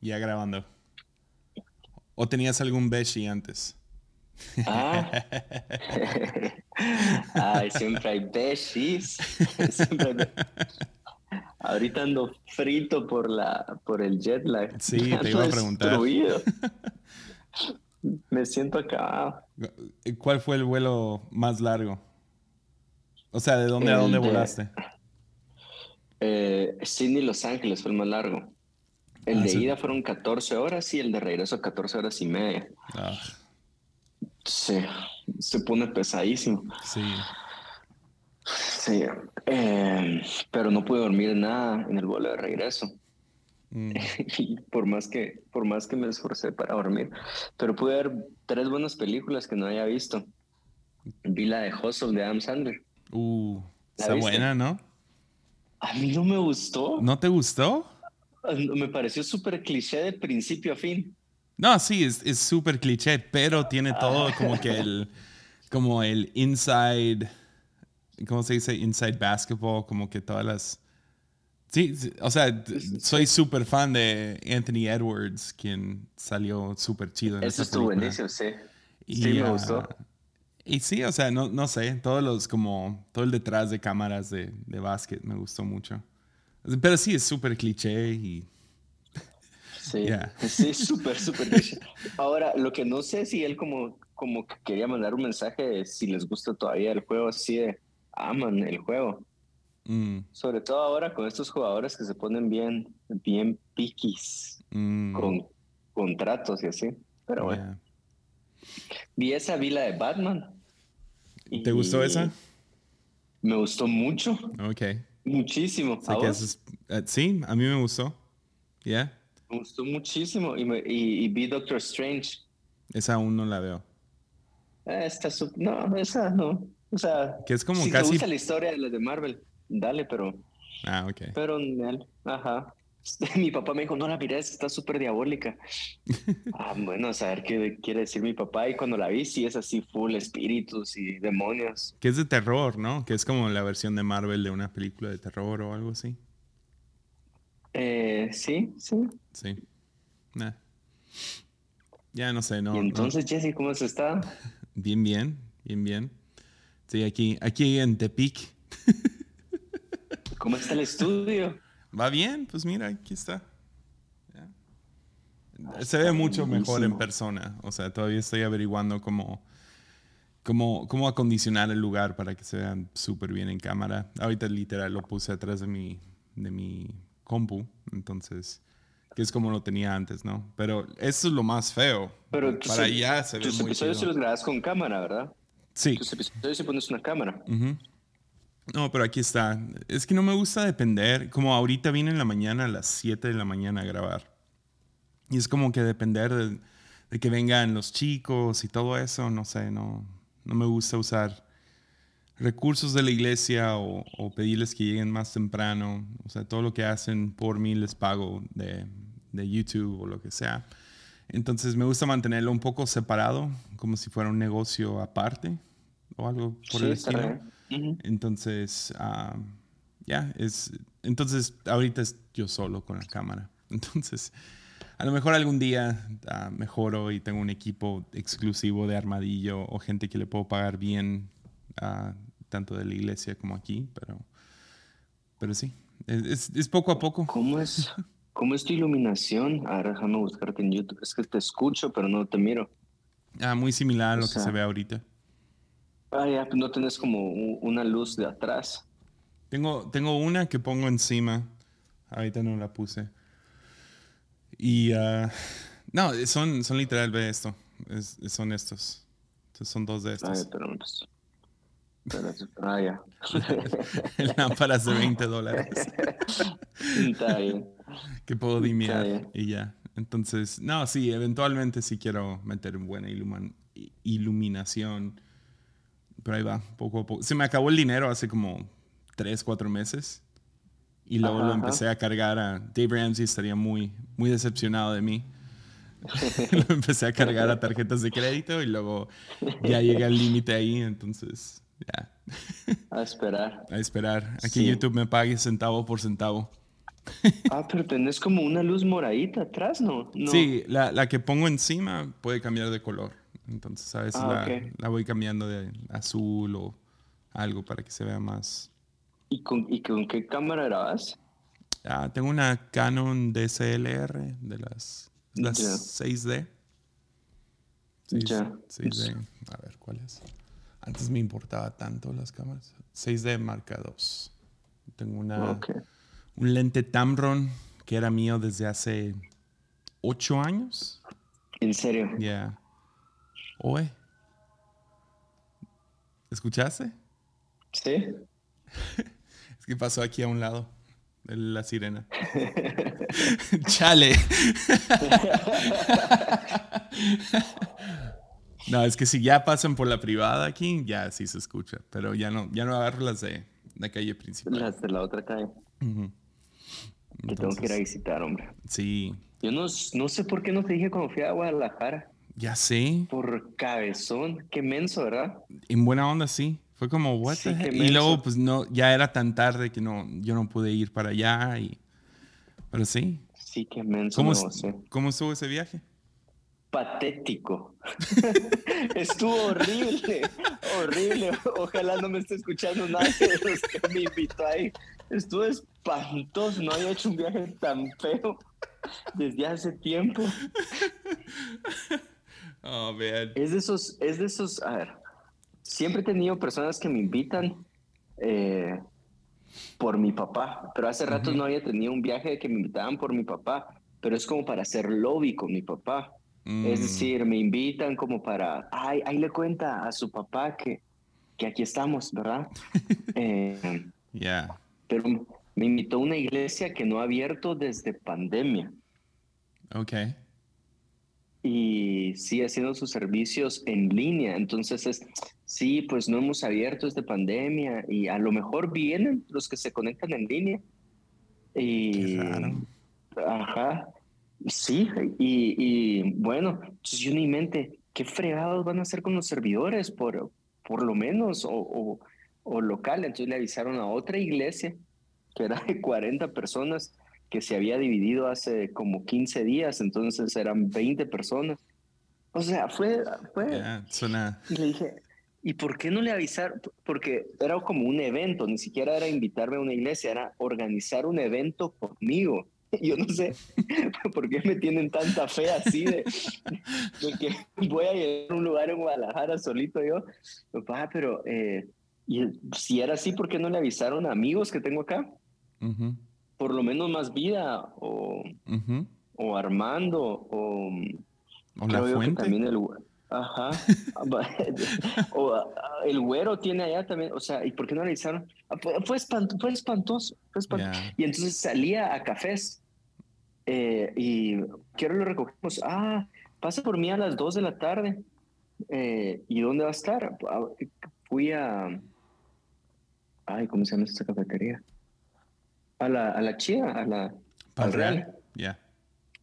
Ya grabando. ¿O tenías algún beshi antes? Ah. Ay, siempre hay beshis. Siempre Ahorita ando frito por la por el jet lag. Sí, te iba a preguntar. Me siento acá. ¿Cuál fue el vuelo más largo? O sea, ¿de dónde a dónde volaste? Eh, Sydney, Los Ángeles fue el más largo. El ah, de ida fueron 14 horas y el de regreso 14 horas y media. Ah. Sí, se pone pesadísimo. Sí. Sí, eh, pero no pude dormir nada en el vuelo de regreso. Mm. por más que por más que me esforcé para dormir, pero pude ver tres buenas películas que no había visto. Vi la de Hustle de Adam Sandler. Uh, está buena, ¿no? A mí no me gustó. ¿No te gustó? Me pareció súper cliché de principio a fin. No, sí, es súper cliché, pero tiene todo ah. como que el, como el inside, ¿cómo se dice? Inside basketball, como que todas las... Sí, o sea, soy súper fan de Anthony Edwards, quien salió súper chido en Eso estuvo buenísimo, sí. sí, me gustó. Ah, y sí, o sea, no, no sé, todos los como, todo el detrás de cámaras de, de básquet me gustó mucho. Pero sí, es súper cliché y... Sí, sí, súper, súper cliché. Ahora, lo que no sé si él como, como quería mandar un mensaje si les gusta todavía el juego, así de aman el juego. Mm. Sobre todo ahora con estos jugadores que se ponen bien, bien piquis, mm. con contratos y así. Pero bueno. Vi esa vila de Batman. ¿Te gustó esa? Me gustó mucho. Ok. Muchísimo. Eh, sí, a mí me gustó. ¿Ya? Me gustó muchísimo. Y, vi Doctor Strange. Esa aún no la veo. Eh, esta no, esa no. O sea, que es como si casi. te gusta la historia de la de Marvel, dale, pero. Ah, ok. Pero, ajá. Mi papá me dijo, no la mires, está súper diabólica. ah, bueno, a saber qué quiere decir mi papá. Y cuando la vi, sí es así, full espíritus y demonios. Que es de terror, ¿no? Que es como la versión de Marvel de una película de terror o algo así. Eh, sí, sí. Sí. Ya no sé, no. ¿Y entonces, Jesse, cómo has estado? Bien, bien, bien, bien. Sí, aquí, aquí en Tepic. ¿Cómo está el estudio? Va bien, pues mira, aquí está. Se ve mucho mejor en persona. O sea, todavía estoy averiguando cómo, cómo, cómo acondicionar el lugar para que se vean súper bien en cámara. Ahorita literal lo puse atrás de mi, de mi compu. Entonces, que es como lo tenía antes, ¿no? Pero eso es lo más feo. Pero para allá se ve muy episodios si los grabas con cámara, ¿verdad? Sí. Tus episodios si pones una cámara. No, pero aquí está. Es que no me gusta depender. Como ahorita vine en la mañana a las 7 de la mañana a grabar. Y es como que depender de, que vengan los chicos y todo eso. No sé, no, no me gusta usar recursos de la iglesia o, pedirles que lleguen más temprano. O sea, todo lo que hacen por mí les pago de, de YouTube o lo que sea. Entonces me gusta mantenerlo un poco separado, como si fuera un negocio aparte o algo por el estilo. Entonces, ah, ya, es. Entonces, ahorita es yo solo con la cámara. Entonces, a lo mejor algún día uh, mejoro y tengo un equipo exclusivo de armadillo o gente que le puedo pagar bien, uh, tanto de la iglesia como aquí, pero, pero sí, es, es, poco a poco. ¿Cómo es, ¿Cómo es tu iluminación? Ahora déjame buscarte en YouTube. Es que te escucho, pero no te miro. Ah, muy similar a lo que se ve ahorita. Ah, ya, pues no tenés como una luz de atrás. Tengo, tengo una que pongo encima. Ahorita no la puse. Y uh, no, son, son literal, ve esto. son estos. son dos de estos. ah, ya. Lámparas de 20 dólares. Está bien. Que puedo dimiar y ya. Entonces, no, sí, eventualmente sí quiero meter buena iluminación pero ahí va, poco a poco. Se me acabó el dinero hace como 3, 4 meses. Y luego lo empecé a cargar a Dave Ramsey, estaría muy, muy decepcionado de mí. lo empecé a cargar a tarjetas de crédito y luego ya llegué al límite ahí, entonces ya. a esperar. A esperar. Aquí YouTube me pague centavo por centavo. ah, pero tenés como una luz moradita atrás, ¿no? Sí, la, la, que pongo encima puede cambiar de color. Entonces a veces ah, la, la, voy cambiando de azul o algo para que se vea más. ¿Y con, y con qué cámara grabas? Ah, tengo una Canon DSLR de las, las 6D. 6D. A ver, ¿cuál es? Antes me importaba tanto las cámaras. 6D marca 2. Tengo una, un lente Tamron que era mío desde hace 8 años. ¿En serio? Ya. Yeah. Oye. ¿Escuchaste? Sí. es que pasó aquí a un lado la sirena. Chale. no, es que si ya pasan por la privada aquí, ya sí se escucha. Pero ya no, ya no agarro las de la calle principal. Las de la otra calle. Que tengo que ir a visitar, hombre. Sí. Yo no, no sé por qué no te dije cuando fui a Guadalajara. Ya sé. Por cabezón. Qué menso, ¿verdad? En buena onda, sí. Fue como, what Y luego, pues no, ya era tan tarde que no, yo no pude ir para allá. Y... Pero sí. Sí, qué menso. ¿Cómo, ¿Cómo estuvo ese viaje? Patético. estuvo horrible, horrible. Ojalá no me esté escuchando nadie de los que me invitó ahí. Estuvo espantoso. No había hecho un viaje tan feo desde hace tiempo. Oh, man. Es de esos, es de esos, a ver, siempre he tenido personas que me invitan eh, por mi papá, pero hace rato no había tenido un viaje que me invitaban por mi papá, pero es como para hacer lobby con mi papá. Es mm. decir, me invitan como para, ay, ahí le cuenta a su papá que, que aquí estamos, ¿verdad? eh, ya. Pero me invitó a una iglesia que no ha abierto desde pandemia. Ok y sigue haciendo sus servicios en línea. Entonces es, sí, pues no hemos abierto esta pandemia y a lo mejor vienen los que se conectan en línea. Y, Ajá, sí, y, y bueno, pues yo ni mente, ¿qué fregados van a hacer con los servidores? Por, por lo menos, o, o, o local. Entonces le avisaron a otra iglesia que era de 40 personas que se había dividido hace como 15 días, entonces eran 20 personas. O sea, fue... fue Y le dije, ¿y por qué no le avisaron? Porque era como un evento, ni siquiera era invitarme a una iglesia, era organizar un evento conmigo. Yo no sé por qué me tienen tanta fe así de, que voy a llegar a un lugar en Guadalajara solito yo. Papá, pero eh, y si era así, ¿por qué no le avisaron a amigos que tengo acá? Por lo menos más vida o, o Armando o, o la fuente. también el, ajá. o ah, el güero tiene allá también, o sea, ¿y por qué no hicieron? Ah, fue, espantoso, fue espantoso. Y entonces salía a cafés eh, y quiero lo recogemos. Ah, pasa por mí a las 2 de la tarde. Eh, ¿Y dónde va a estar? Ah, fui a... Ay, ¿cómo se llama esta cafetería? A la, a la chía, a la, al real. Ya.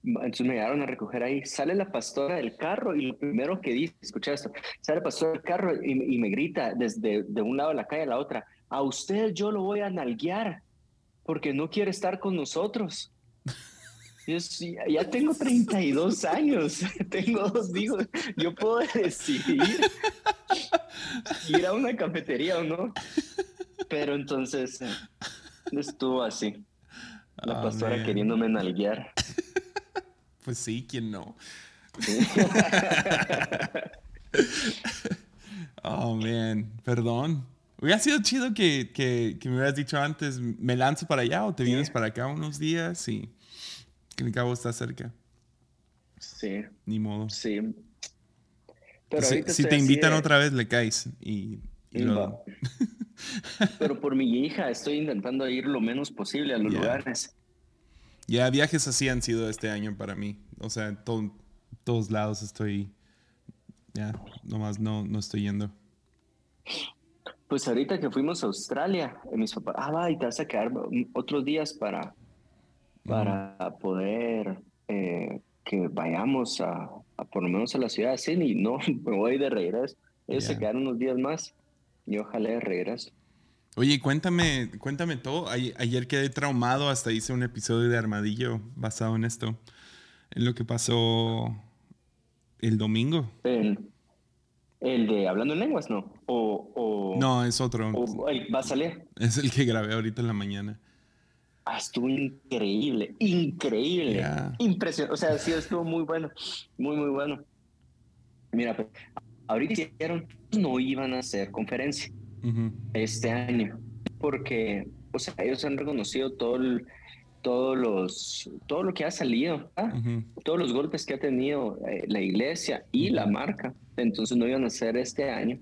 Entonces me llegaron a recoger ahí. Sale la pastora del carro y lo primero que dice, escucha esto, sale la pastora del carro y, me grita desde de un lado de la calle a la otra, a usted yo lo voy a nalguear porque no quiere estar con nosotros. Yo, ya tengo 32 años, tengo dos hijos, yo puedo decidir ir a una cafetería o no. Pero entonces Estuvo así. La pastora queriéndome nalguear. pues sí, ¿quién no? oh, man. Perdón. Hubiera sido chido que, que, me hubieras dicho antes, me lanzo para allá o te vienes para acá unos días y que el cabo está cerca. Sí. Ni modo. Sí. Pero si, te invitan otra vez, le caes y, Pero por mi hija estoy intentando ir lo menos posible a los lugares. Ya, viajes así han sido este año para mí. O sea, en todos lados estoy. Ya, nomás no, no estoy yendo. Pues ahorita que fuimos a Australia, eh, mis papás, ah, va, y te vas a quedar otros días para, para poder eh, que vayamos a, por lo menos a la ciudad de Sydney. No, me voy de regreso. Ellos se quedaron unos días más y ojalá de regreso. Oye, cuéntame, cuéntame todo. Ayer quedé traumado, hasta hice un episodio de Armadillo basado en esto, en lo que pasó el domingo. El, de Hablando en Lenguas, ¿no? O, no, es otro. ¿Va a salir? Es el que grabé ahorita en la mañana. Ah, estuvo increíble, increíble, impresionante. O sea, sí, estuvo muy bueno, muy, muy bueno. Mira, pues, ahorita hicieron, no iban a hacer conferencia este año, porque, o sea, ellos han reconocido todo todos los, todo lo que ha salido, ¿ah? todos los golpes que ha tenido eh, la iglesia y la marca. Entonces no iban a hacer este año,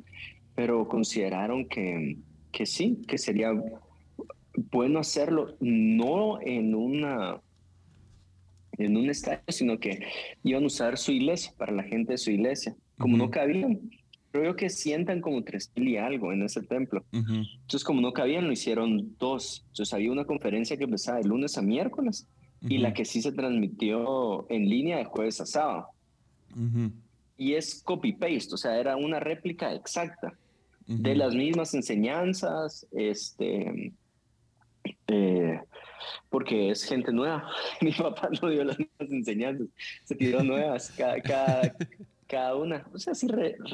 pero consideraron que, que sí, que sería bueno hacerlo no en una en un estadio, sino que iban a usar su iglesia para la gente de su iglesia. Como no cabían, creo que sientan como tres mil y algo en ese templo. Entonces, como no cabían, lo hicieron dos. Entonces, había una conferencia que empezaba de lunes a miércoles y la que sí se transmitió en línea de jueves a sábado. Y es copy-paste, o sea, era una réplica exacta de las mismas enseñanzas, este, eh, porque es gente nueva. Mi papá no dio las mismas enseñanzas, se tiró nuevas cada, cada, una. O sea, sí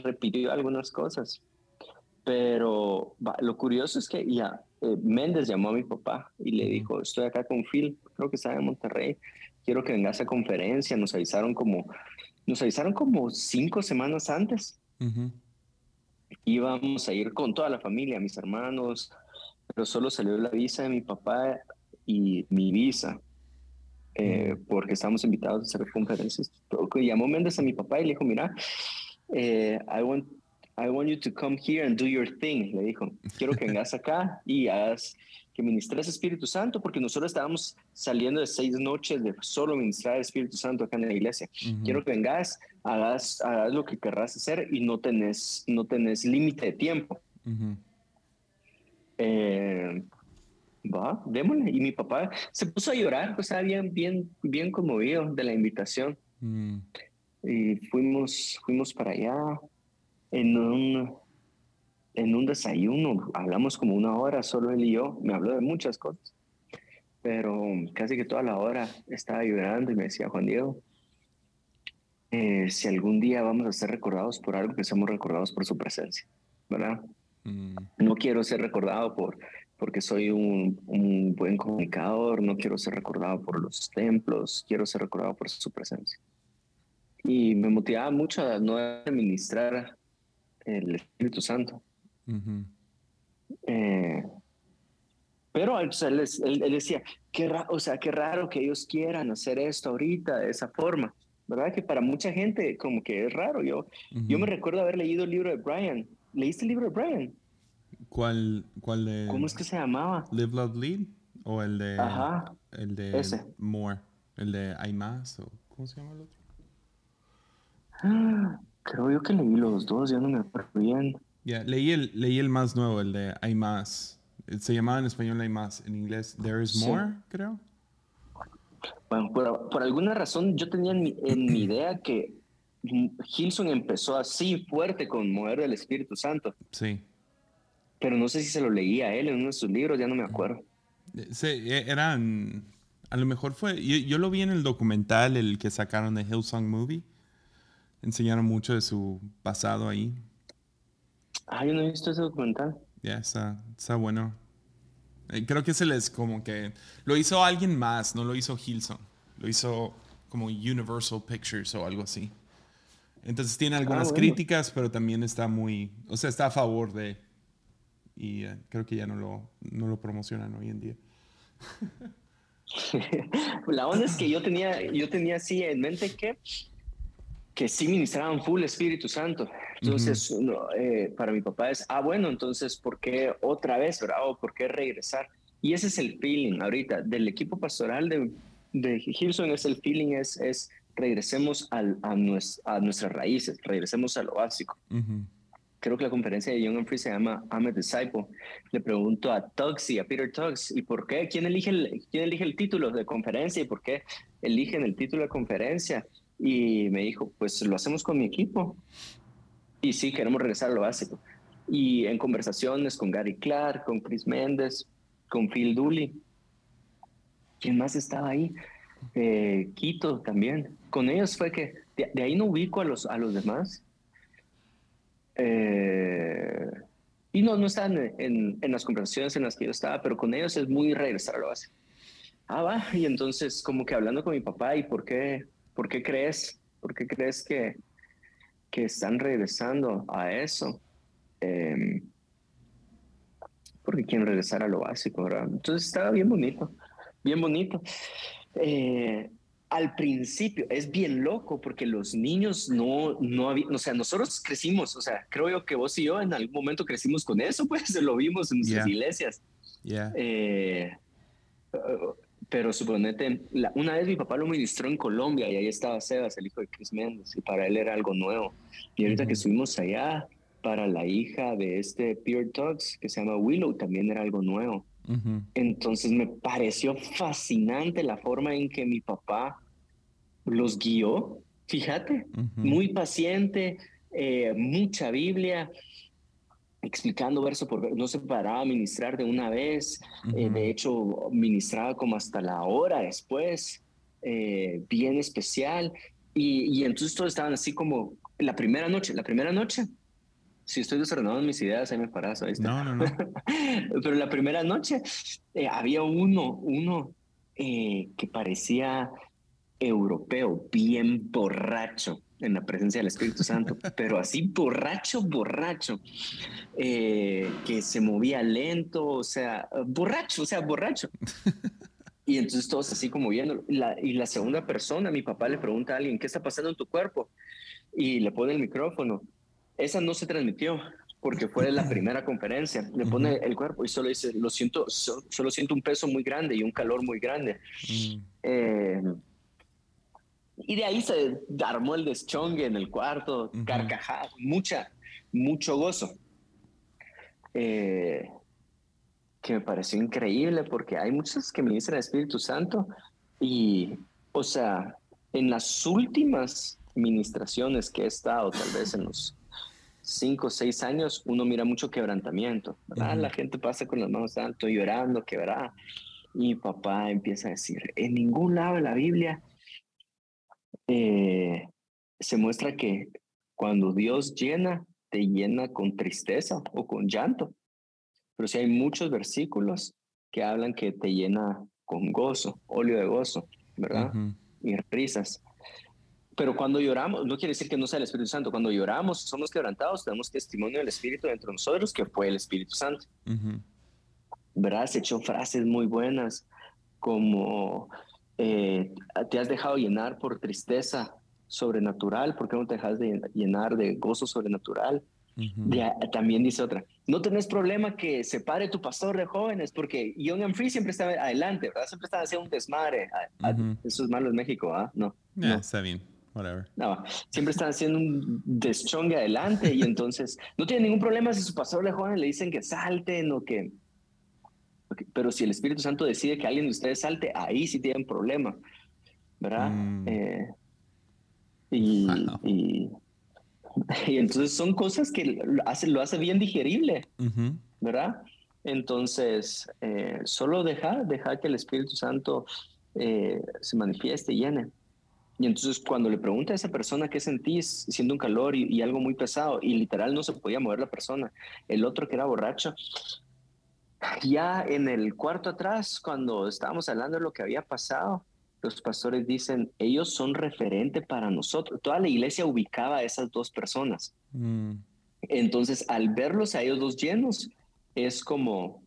repitió algunas cosas. Pero lo curioso es que ya eh, Méndez llamó a mi papá y le dijo, estoy acá con Phil, creo que está en Monterrey, quiero que vengas a conferencia. Nos avisaron como, nos avisaron como cinco semanas antes. Íbamos a ir con toda la familia, mis hermanos, pero solo salió la visa de mi papá y mi visa, eh, porque estábamos invitados a hacer conferencias. Llamó Méndez a mi papá y le dijo, mira, eh, I, want, I want you to come here and do your thing. Le dijo, quiero que vengas acá y hagas que ministres Espíritu Santo, porque nosotros estábamos saliendo de seis noches de solo ministrar el Espíritu Santo acá en la iglesia. Quiero que vengas, hagas, hagas lo que querrás hacer y no tenés, no tenés límite de tiempo. Eh, va, démosle. Y mi papá se puso a llorar, pues estaba bien, bien, bien conmovido de la invitación. Mm. Y fuimos, fuimos para allá en un, en un desayuno. Hablamos como una hora, solo él y yo. Me habló de muchas cosas. Pero casi que toda la hora estaba llorando y me decía, Juan Diego, eh, si algún día vamos a ser recordados por algo, que seamos recordados por su presencia, ¿verdad? Mm. No quiero ser recordado por porque soy un, un, buen comunicador, no quiero ser recordado por los templos, quiero ser recordado por su presencia. Y me motivaba mucho a no administrar el Espíritu Santo. Eh, pero él, él, decía, qué o sea, qué raro que ellos quieran hacer esto ahorita de esa forma. ¿Verdad? Que para mucha gente como que es raro. Yo, yo me recuerdo haber leído el libro de Brian ¿Leíste el libro de Brian? ¿Cuál, cuál de...? ¿Cómo es que se llamaba? Live, Love, Lead. ¿O el de... Ajá. El de... Ese. More. El de Hay Más. O, ¿Cómo se llama el otro? Ah, creo yo que leí los dos. Ya no me acuerdo bien. Ya, leí, el, leí el más nuevo, el de Hay Más. Se llamaba en español Hay Más. En inglés There is More, creo. Bueno, por, por, alguna razón yo tenía en mi, en mi idea que Gilson empezó así fuerte con Mover del Espíritu Santo. Sí. Pero no sé si se lo leía a él en uno de sus libros, ya no me acuerdo. Sí, e, eran. A lo mejor fue. Yo, lo vi en el documental, el que sacaron de Hillsong Movie. Enseñaron mucho de su pasado ahí. Ah, yo no he visto ese documental. Ya, está, está bueno. Eh, creo que se les como que. Lo hizo alguien más, no lo hizo Hillsong. Lo hizo como Universal Pictures o algo así. Entonces tiene algunas ah, críticas, pero también está muy, o sea, está a favor de, y eh, creo que ya no lo, no lo promocionan hoy en día. La onda es que yo tenía, yo tenía así en mente que, que sí ministraban full Espíritu Santo. Entonces, eh, para mi papá es, ah, bueno, entonces, ¿por qué otra vez, verdad? ¿O por qué regresar? Y ese es el feeling ahorita del equipo pastoral de, de Gilson, es el feeling, es, es regresemos al, a, a, nuestras raíces, regresemos a lo básico. Creo que la conferencia de Young Free se llama I'm a Disciple. Le pregunto a Tuggs y a Peter Tuggs, ¿y por qué? ¿Quién elige, el, ¿Quién elige el título de conferencia y por qué eligen el título de conferencia? Y me dijo, pues lo hacemos con mi equipo. Y sí, queremos regresar a lo básico. y en conversaciones con Gary Clark, con Chris Méndez, con Phil Dooley. ¿Quién más estaba ahí? Eh, Quito también. Con ellos fue que de, ahí no ubico a los, a los demás. Eh, y no, no estaban en, en, las conversaciones en las que yo estaba, pero con ellos es muy regresar a lo base. Ah, va. Y entonces, como que hablando con mi papá, ¿y por qué, por qué crees? ¿Por qué crees que, que están regresando a eso? Eh, porque quieren regresar a lo básico, ¿verdad? Entonces estaba bien bonito, bien bonito. Eh, al principio es bien loco porque los niños no, no habían, o sea, nosotros crecimos, o sea, creo yo que vos y yo en algún momento crecimos con eso, pues lo vimos en nuestras iglesias. Eh, pero suponete, una vez mi papá lo ministró en Colombia y ahí estaba Sebas, el hijo de Chris Méndez, y para él era algo nuevo. Y ahorita que estuvimos allá, para la hija de este Peer Talks, que se llama Willow, también era algo nuevo. Entonces me pareció fascinante la forma en que mi papá los guió, fíjate, muy paciente, eh, mucha Biblia, explicando verso por verso, no se paraba a ministrar de una vez, eh, de hecho ministraba como hasta la hora después, eh, bien especial, y, y entonces todos estaban así como la primera noche, la primera noche si estoy desordenado en mis ideas, ahí me paras, No, no, no. Pero la primera noche eh, había uno, uno que parecía europeo, bien borracho en la presencia del Espíritu Santo, pero así borracho, borracho, eh, que se movía lento, o sea, borracho, o sea, borracho. Y entonces todos así como viendo. y la segunda persona, mi papá le pregunta a alguien, ¿qué está pasando en tu cuerpo? Y le pone el micrófono esa no se transmitió porque fue la primera conferencia. Le pone el cuerpo y solo dice, lo siento, solo siento un peso muy grande y un calor muy grande. Mm. Eh, y de ahí se armó el deschongue en el cuarto, carcajada, mucha, mucho gozo. Eh, que me pareció increíble porque hay muchos que me dicen el Espíritu Santo y, o sea, en las últimas ministraciones que he estado, tal vez en los cinco o seis años, uno mira mucho quebrantamiento. La gente pasa con las manos tanto llorando, quebrada. Y papá empieza a decir, en ningún lado de la Biblia eh, se muestra que cuando Dios llena, te llena con tristeza o con llanto. Pero si hay muchos versículos que hablan que te llena con gozo, óleo de gozo, ¿verdad? Y risas. Pero cuando lloramos, no quiere decir que no sea el Espíritu Santo. Cuando lloramos, somos quebrantados, tenemos testimonio del Espíritu dentro de nosotros, que fue el Espíritu Santo. ¿Verdad? Se echó frases muy buenas, como eh, te has dejado llenar por tristeza sobrenatural, ¿por qué no te dejas de llenar de gozo sobrenatural? también dice otra, no tenés problema que se pare tu pastor de jóvenes, porque Young and Free siempre está adelante, ¿verdad? Siempre están haciendo un desmadre. Eso es malo en México, ¿ah? No. no. Está bien. No, siempre están haciendo un deschongue adelante y entonces no tiene ningún problema si su pastor de joven le dicen que salten o que... Pero si el Espíritu Santo decide que alguien de ustedes salte, ahí sí tienen problema, ¿verdad? Mm. Eh, y, y, entonces son cosas que lo hace, lo hace bien digerible, ¿verdad? Entonces, eh, solo dejar, dejar que el Espíritu Santo eh, se manifieste y llene. Y entonces cuando le pregunta a esa persona qué sentís siendo un calor y, algo muy pesado, y literal no se podía mover la persona, el otro que era borracho, ya en el cuarto atrás, cuando estábamos hablando de lo que había pasado, los pastores dicen, ellos son referente para nosotros. Toda la iglesia ubicaba a esas dos personas. Mm. Entonces, al verlos a ellos dos llenos, es como,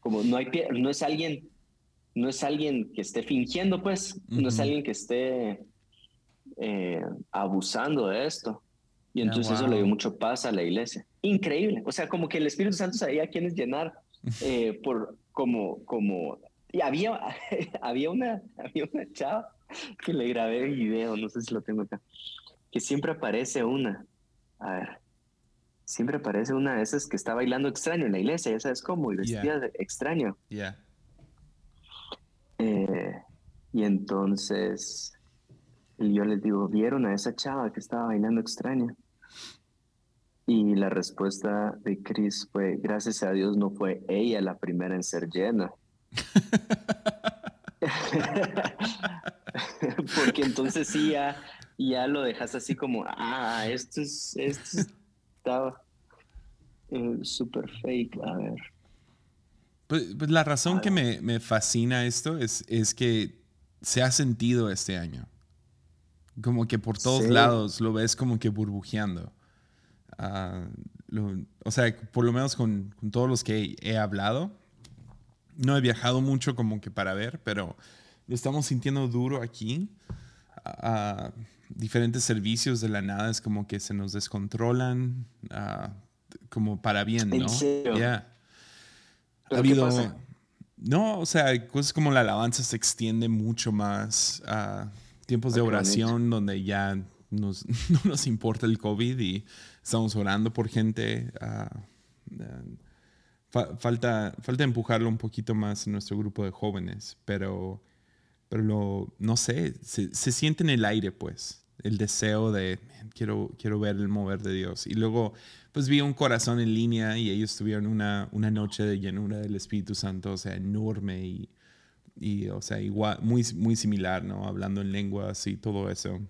como no, hay, no es alguien no es alguien que esté fingiendo, pues, no es alguien que esté eh, abusando de esto. Y ah, entonces eso le dio mucho paz a la iglesia. Increíble. O sea, como que el Espíritu Santo sabía a quiénes llenar eh, por como, como, y había, había una, había una chava que le grabé el video, no sé si lo tengo acá, que siempre aparece una, a ver, siempre aparece una de esas que está bailando extraño en la iglesia, ya sabes cómo, y vestida de extraño. Yeah. Eh, y entonces yo les digo, ¿vieron a esa chava que estaba bailando extraña? Y la respuesta de Chris fue, gracias a Dios no fue ella la primera en ser llena. Porque entonces sí ya, ya lo dejas así como, ah, esto es, esto estaba eh, súper fake, a ver. Pues, pues la razón que me, me, fascina esto es, es que se ha sentido este año. Como que por todos lados lo ves como que burbujeando. Ah, o sea, por lo menos con, con, todos los que he hablado. No he viajado mucho como que para ver, pero lo estamos sintiendo duro aquí. a diferentes servicios de la nada es como que se nos descontrolan como para bien, ¿no? Ya. Ha habido... No, o sea, cosas como la alabanza se extiende mucho más tiempos de oración donde ya nos, no nos importa el COVID y estamos orando por gente. falta, falta empujarlo un poquito más en nuestro grupo de jóvenes, pero, pero lo, no sé, se, se siente en el aire, pues, el deseo de quiero, quiero ver el mover de Dios. Y luego pues vi un corazón en línea y ellos tuvieron una, una noche de llenura del Espíritu Santo, o sea, enorme y, y o sea, igual, muy, muy similar, ¿no? Hablando en lenguas y todo eso.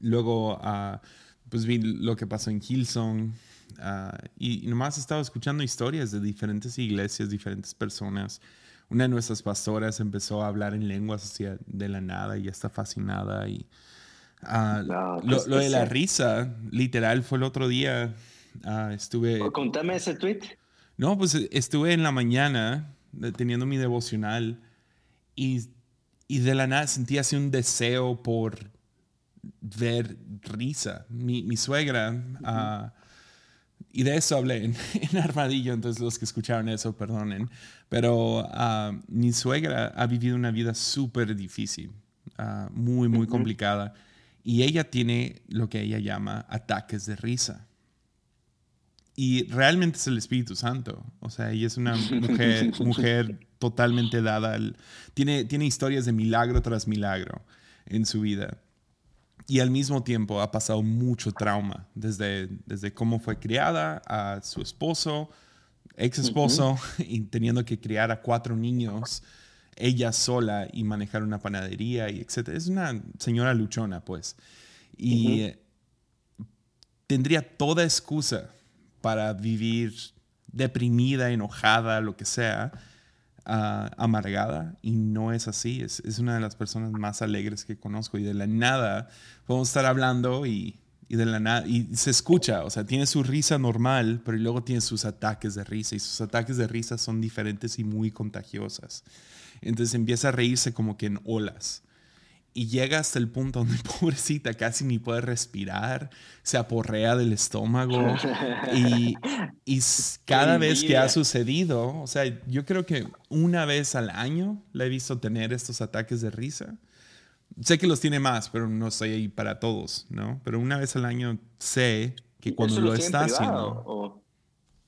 Luego, uh, pues vi lo que pasó en Hillsong uh, y, nomás estaba escuchando historias de diferentes iglesias, diferentes personas. Una de nuestras pastoras empezó a hablar en lenguas hacia de la nada y ya está fascinada y... Uh, lo, pues, lo, de la risa, literal, fue el otro día Ah, estuve... Oh, contame ese tweet. No, pues estuve en la mañana teniendo mi devocional y, y de la nada sentí así un deseo por ver risa. Mi, mi suegra, ah, y de eso hablé en, Armadillo, entonces los que escucharon eso, perdonen, pero uh, mi suegra ha vivido una vida súper difícil, muy, muy complicada, y ella tiene lo que ella llama ataques de risa. Y realmente es el Espíritu Santo. O sea, ella es una mujer, mujer totalmente dada. Al, tiene, tiene historias de milagro tras milagro en su vida. Y al mismo tiempo ha pasado mucho trauma, desde, desde cómo fue criada a su esposo, ex esposo, y teniendo que criar a cuatro niños ella sola y manejar una panadería y etc. Es una señora luchona, pues. Y tendría toda excusa para vivir deprimida, enojada, lo que sea, ah, amargada. Y no es así. Es, es, una de las personas más alegres que conozco. Y de la nada podemos estar hablando y, y, de la nada, y se escucha. O sea, tiene su risa normal, pero luego tiene sus ataques de risa. Y sus ataques de risa son diferentes y muy contagiosas. Entonces empieza a reírse como que en olas y llega hasta el punto donde pobrecita casi ni puede respirar, se aporrea del estómago y, y cada vez que ha sucedido, o sea, yo creo que una vez al año la he visto tener estos ataques de risa. Sé que los tiene más, pero no estoy ahí para todos, ¿no? Pero una vez al año sé que cuando lo está haciendo... O...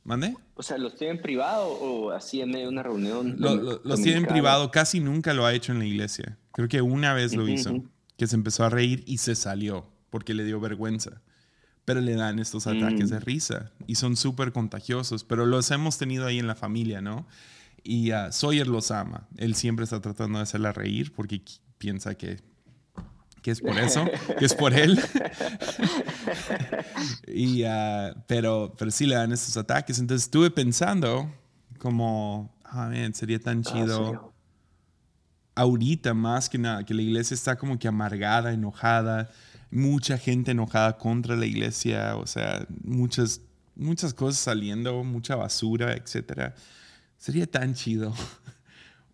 ¿Mande? O sea, ¿los tiene en privado o así en medio de una reunión? los tiene en privado, casi nunca lo ha hecho en la iglesia. Creo que una vez lo hizo, que se empezó a reír y se salió porque le dio vergüenza. Pero le dan estos ataques de mm. risa y son súper contagiosos, pero los hemos tenido ahí en la familia, ¿no? Y uh, Sawyer los ama. Él siempre está tratando de hacerla reír porque piensa que, que es por eso, que es por él. y, uh, pero, pero sí le dan estos ataques. Entonces estuve pensando como, ah, sería tan ah, chido ahorita más que nada, que la iglesia está como que amargada, enojada, mucha gente enojada contra la iglesia, o sea, muchas, muchas cosas saliendo, mucha basura, etc. Sería tan chido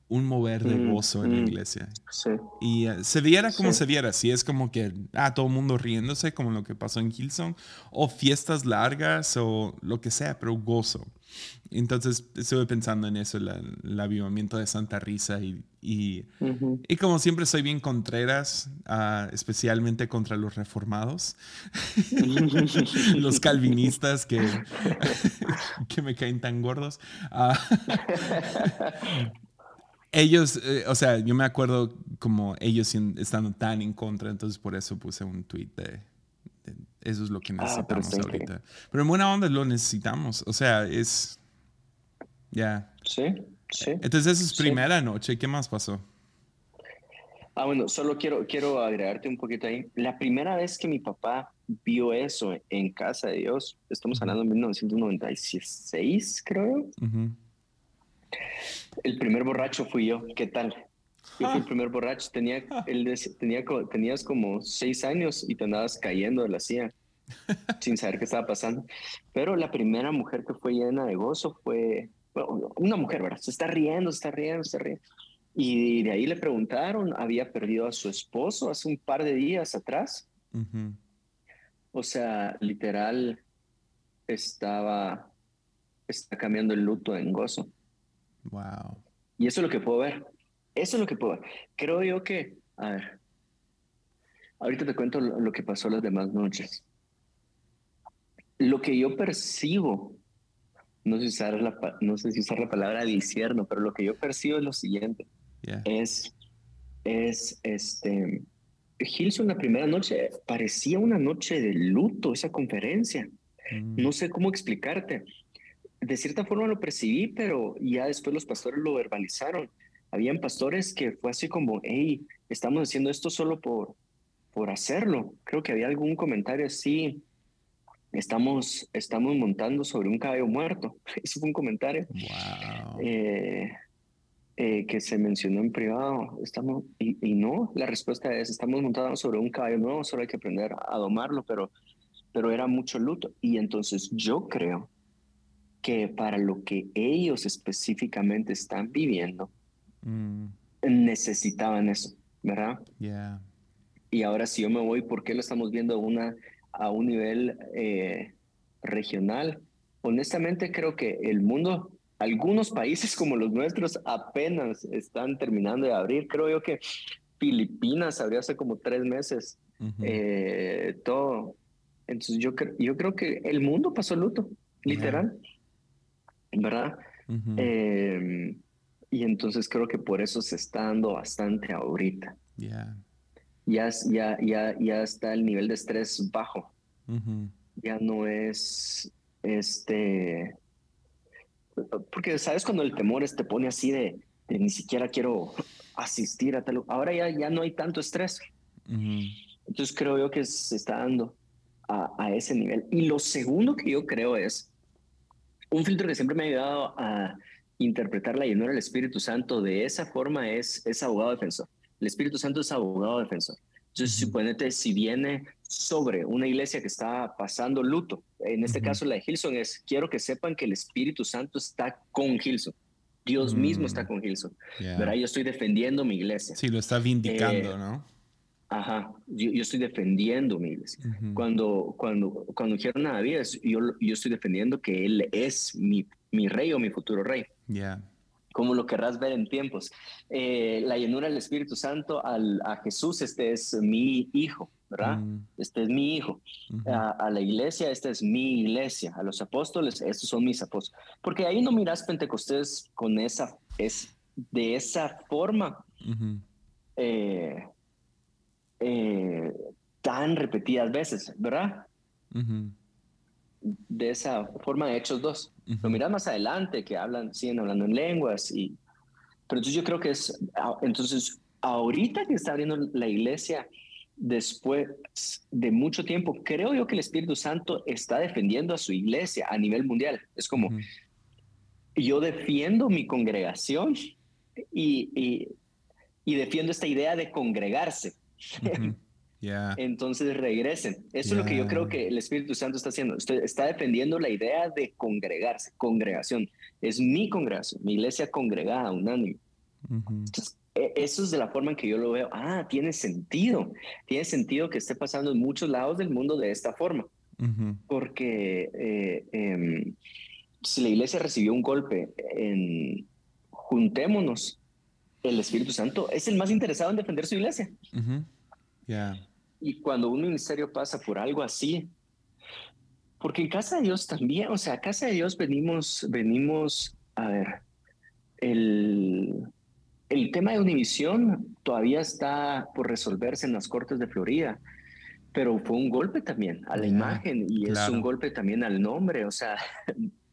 un mover de mm, gozo en la mm, iglesia. Sí. Y eh, se viera como se viera, si es como que, ah, todo el mundo riéndose, como lo que pasó en Hillsong, o fiestas largas, o lo que sea, pero gozo. Entonces estuve pensando en eso, el avivamiento de Santa Risa y, y, como siempre soy bien contreras, uh, especialmente contra los reformados, los calvinistas que, que me caen tan gordos. Uh, ellos, eh, o sea, yo me acuerdo como ellos estando tan en contra, entonces por eso puse un tweet de, Eso es lo que ah, necesitamos ahorita. Pero en buena onda lo necesitamos. O sea, es. Ya. Sí, sí. Entonces, esa es primera noche. ¿Qué más pasó? Ah, bueno, solo quiero, quiero agregarte un poquito ahí. La primera vez que mi papá vio eso en casa de Dios, estamos hablando de 1996, creo. El primer borracho fui yo. ¿Qué tal? Yo fui el primer borracho. Tenía, él tenía, tenías como seis años y te andabas cayendo de la silla sin saber qué estaba pasando. Pero la primera mujer que fue llena de gozo fue una mujer, ¿verdad? Se está riendo, se está riendo, se está riendo. Y de ahí le preguntaron, había perdido a su esposo hace un par de días atrás. O sea, literal, estaba, está cambiando el luto en gozo. Wow. Y eso es lo que puedo ver. Eso es lo que puedo ver. Creo yo que, a ver, ahorita te cuento lo, que pasó las demás noches. Lo que yo percibo, no sé, si usar la, no sé si usar la palabra disierno, pero lo que yo percibo es lo siguiente. Es, es, este, Gilson la primera noche parecía una noche de luto, esa conferencia. Mm. No sé cómo explicarte. De cierta forma lo percibí, pero ya después los pastores lo verbalizaron. Habían pastores que fue así como, hey, estamos haciendo esto solo por, por hacerlo. Creo que había algún comentario así, estamos, estamos montando sobre un caballo muerto. Eso fue un comentario. Wow. Eh, eh, que se mencionó en privado, estamos, y, no, la respuesta es, estamos montados sobre un caballo nuevo, solo hay que aprender a domarlo, pero, pero era mucho luto. Y entonces yo creo que para lo que ellos específicamente están viviendo, mm. necesitaban eso, ¿verdad? Yeah. Y ahora si yo me voy, ¿por qué lo estamos viendo una, a un nivel eh, regional? Honestamente creo que el mundo algunos países como los nuestros apenas están terminando de abrir. Creo yo que Filipinas abrió hace como tres meses eh, todo. Entonces yo, yo creo que el mundo pasó luto, literal. ¿Verdad? Em, y entonces creo que por eso se está dando bastante ahorita. Ya, ya, ya, ya está el nivel de estrés bajo. Ya no es este porque sabes cuando el temor te pone así de, ni siquiera quiero asistir a tal. Ahora ya, ya no hay tanto estrés. Entonces creo yo que se está dando a, ese nivel. Y lo segundo que yo creo es un filtro que siempre me ha ayudado a interpretar la llenura del Espíritu Santo de esa forma es, es abogado defensor. El Espíritu Santo es abogado defensor. Entonces, suponete, si viene sobre una iglesia que está pasando luto, en este caso la de Hilson es, quiero que sepan que el Espíritu Santo está con Hilson. Dios mismo está mm. con Hilson. ¿verdad? Yo estoy defendiendo mi iglesia. Sí, lo está vindicando, eh, ¿no? Ajá, yo, estoy defendiendo mi iglesia. Cuando, cuando, cuando dijeron a David, yo, yo estoy defendiendo que él es mi, mi rey o mi futuro rey. Ya como lo querrás ver en tiempos. Eh, la llenura del Espíritu Santo al, a Jesús, este es mi hijo, ¿verdad? Mm. Este es mi hijo. a, la iglesia, esta es mi iglesia. A los apóstoles, estos son mis apóstoles. Porque ahí no miras Pentecostés con esa, es de esa forma. Eh, eh, tan repetidas veces, ¿verdad? de esa forma de Hechos 2. Lo miras más adelante, que hablan, siguen hablando en lenguas. Y, pero entonces yo creo que es, ah, entonces, ahorita que está abriendo la iglesia, después de mucho tiempo, creo yo que el Espíritu Santo está defendiendo a su iglesia a nivel mundial. Es como, yo defiendo mi congregación y, y, defiendo esta idea de congregarse. Entonces regresen. Eso es lo que yo creo que el Espíritu Santo está haciendo. está defendiendo la idea de congregarse, congregación. Es mi congregación, mi iglesia congregada, unánime. E, eso es de la forma en que yo lo veo. Ah, tiene sentido. Tiene sentido que esté pasando en muchos lados del mundo de esta forma. Porque eh, em, si la iglesia recibió un golpe en juntémonos, el Espíritu Santo es el más interesado en defender su iglesia. Y cuando un ministerio pasa por algo así, porque en casa de Dios también, o sea, a casa de Dios venimos, venimos, a ver, el, el tema de Univisión todavía está por resolverse en las Cortes de Florida, pero fue un golpe también a la imagen y es un golpe también al nombre, o sea,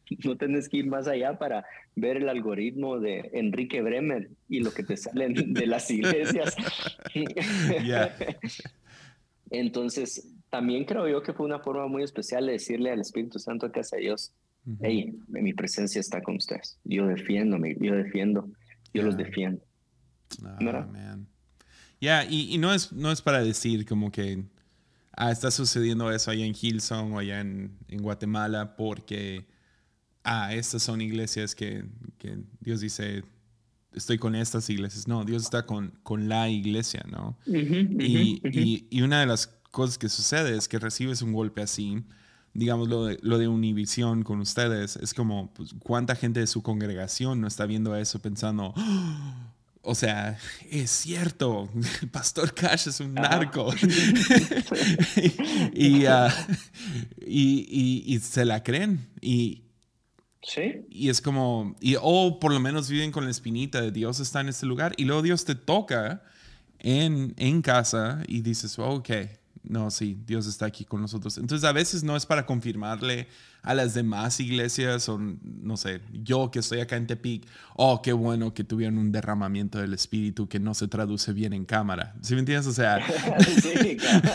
no tenés que ir más allá para ver el algoritmo de Enrique Bremer y lo que te salen de las iglesias. Entonces, también creo yo que fue una forma muy especial de decirle al Espíritu Santo a casa de Dios, hey, mi presencia está con ustedes. Yo defiendo, yo defiendo, yo los defiendo. Ah, ya, y, no, es, no es para decir como que ah, está sucediendo eso allá en Hillsong o allá en, en Guatemala porque ah, estas son iglesias que, que, Dios dice, estoy con estas iglesias. No, Dios está con, con la iglesia, ¿no? y, y, y, una de las cosas que sucede es que recibes un golpe así, digamos lo de, lo de Univisión con ustedes, es como, pues, ¿cuánta gente de su congregación no está viendo eso pensando, ¡Oh! o sea, es cierto, el pastor Cash es un narco. Ah, y, y, y, se la creen. Y, Sí. Y es como, y, o por lo menos viven con la espinita de Dios está en este lugar y luego Dios te toca en, en casa y dices, ok, no, sí, Dios está aquí con nosotros. Entonces a veces no es para confirmarle a las demás iglesias o no sé, yo que estoy acá en Tepic, oh, qué bueno que tuvieron un derramamiento del Espíritu que no se traduce bien en cámara. ¿Sí me entiendes? O sea,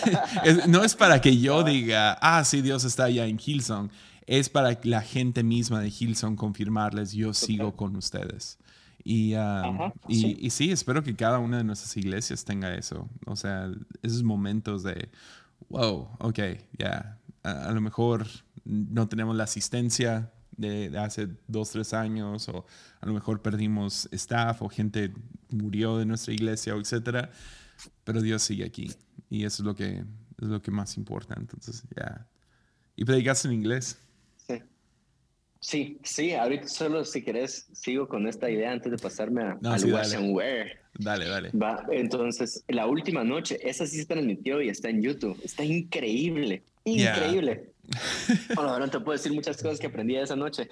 no es para que yo diga, ah, sí, Dios está allá en Hillsong es para la gente misma de Hilson confirmarles, yo sigo con ustedes. Y, ah, y, sí. espero que cada una de nuestras iglesias tenga eso. O sea, esos momentos de, wow, ok, ya, a, lo mejor no tenemos la asistencia de, hace dos, tres años, o a lo mejor perdimos staff, o gente murió de nuestra iglesia, o etcétera, pero Dios sigue aquí. Y eso es lo que, es lo que más importa. Entonces, ya. ¿Y predicas en inglés? Sí, sí, ahorita solo si querés sigo con esta idea antes de pasarme a, al dale. Dale, dale. Va, entonces, la última noche, esa sí se transmitió y está en YouTube. Está increíble, increíble. bueno, no te puedo decir muchas cosas que aprendí esa noche,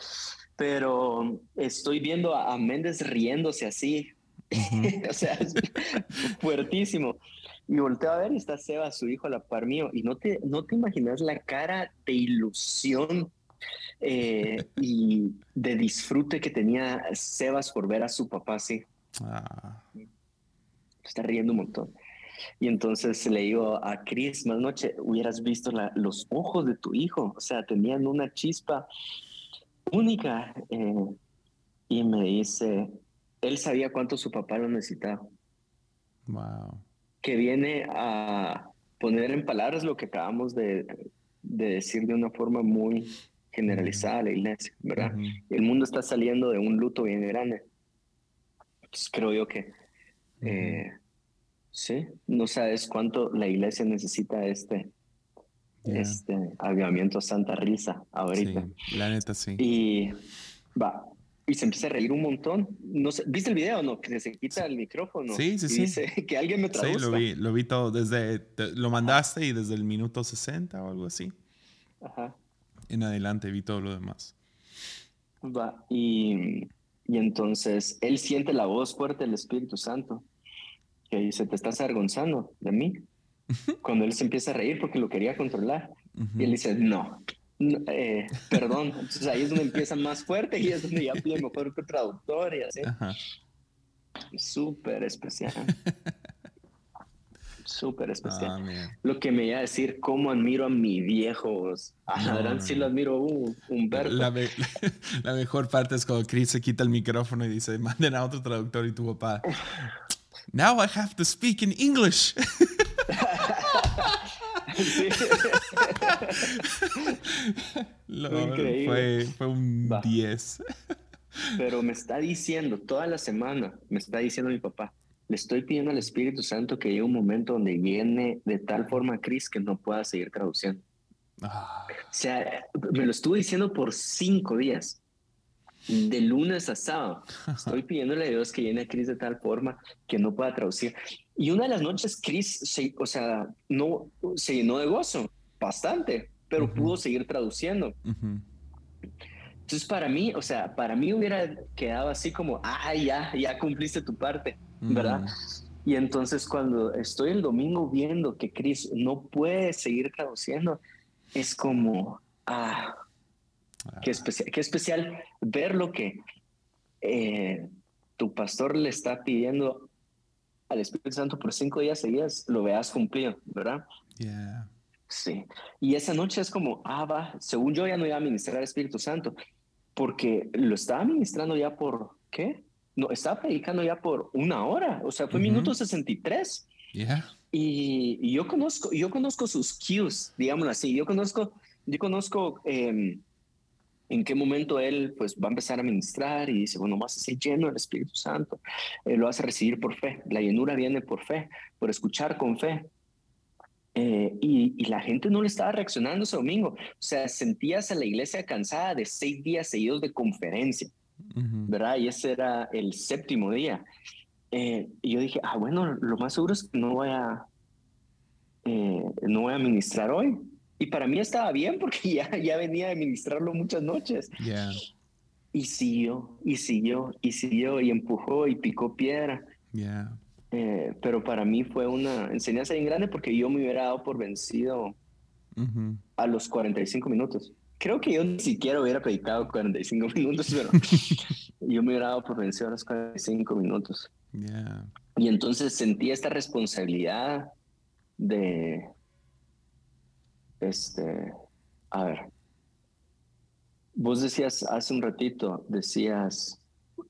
pero estoy viendo a, Méndez riéndose así. o sea, es fuertísimo. Y volteo a ver y está Seba, su hijo, a la par mío. Y no te, no te imaginas la cara de ilusión eh, y de disfrute que tenía Sebas por ver a su papá así. Ah. Está riendo un montón. Y entonces le digo a Chris, más noche, hubieras visto los ojos de tu hijo, o sea, tenían una chispa única. Eh, y me dice, él sabía cuánto su papá lo necesitaba. Wow. Que viene a poner en palabras lo que acabamos de, de decir de una forma muy generalizada la iglesia, ¿verdad? El mundo está saliendo de un luto bien grande. Pues creo yo que, eh, sí, no sabes cuánto la iglesia necesita este, este avivamiento Santa Risa ahorita. la neta sí. Y va, y se empieza a reír un montón. No sé, ¿Viste el video o no? Que se quita el micrófono. Sí, sí, sí. Dice que alguien me traduzca. Sí, lo vi, lo vi todo. Desde, lo mandaste y desde el minuto 60 o algo así. Ajá en adelante vi todo lo demás. Va, y, y entonces él siente la voz fuerte del Espíritu Santo que dice, te estás avergonzando de mí. Cuando él se empieza a reír porque lo quería controlar. Y él dice, no, eh, perdón. Entonces ahí es donde empieza más fuerte y es donde ya pide mejor que traductor y así. Súper especial. súper especial. Ah, lo que me iba a decir, cómo admiro a mi viejo. A sí lo admiro, uh, Humberto. La, la, mejor parte es cuando Chris se quita el micrófono y dice, manden a otro traductor y tu papá. Now I have to speak in English. Fue, fue un 10. Pero me está diciendo toda la semana, me está diciendo mi papá, le estoy pidiendo al Espíritu Santo que llegue un momento donde viene de tal forma a Cris que no pueda seguir traduciendo. Ah. O sea, me lo estuvo diciendo por cinco días, de lunes a sábado. Estoy pidiéndole a Dios que llene a Cris de tal forma que no pueda traducir. Y una de las noches, Cris, o sea, no se llenó de gozo, bastante, pero pudo seguir traduciendo. Entonces, para mí, o sea, para mí hubiera quedado así como, ah, ya, ya cumpliste tu parte. ¿Verdad? Y entonces cuando estoy el domingo viendo que Chris no puede seguir traduciendo, es como, ah, qué, especial, qué especial ver lo que eh, tu pastor le está pidiendo al Espíritu Santo por cinco días seguidas, lo veas cumplido, ¿verdad? Yeah. Sí. Y esa noche es como, ah, va, según yo ya no iba a ministrar al Espíritu Santo, porque lo estaba ministrando ya por, ¿qué? No, estaba predicando ya por una hora, o sea, fue minuto 63. Yeah. Y, y, yo conozco, yo conozco sus cues, digámoslo así, yo conozco, yo conozco eh, en qué momento él pues va a empezar a ministrar y dice, bueno, vas a ser lleno del Espíritu Santo, eh, lo vas a recibir por fe, la llenura viene por fe, por escuchar con fe. Eh, y, y, la gente no le estaba reaccionando ese domingo. O sea, sentías a la iglesia cansada de seis días seguidos de conferencia, ¿verdad? Y ese era el séptimo día. Eh, y yo dije, ah, bueno, lo más seguro es que no voy a, no voy a ministrar hoy. Y para mí estaba bien porque ya, ya venía a administrarlo muchas noches. Y siguió, y siguió, y siguió, y empujó, y picó piedra. Eh, pero para mí fue una enseñanza bien grande porque yo me hubiera dado por vencido a los 45 minutos. Creo que yo ni siquiera hubiera predicado 45 minutos, pero yo me hubiera dado por vencido a los 45 minutos. Y entonces sentí esta responsabilidad de, este, a ver, vos decías hace un ratito, decías,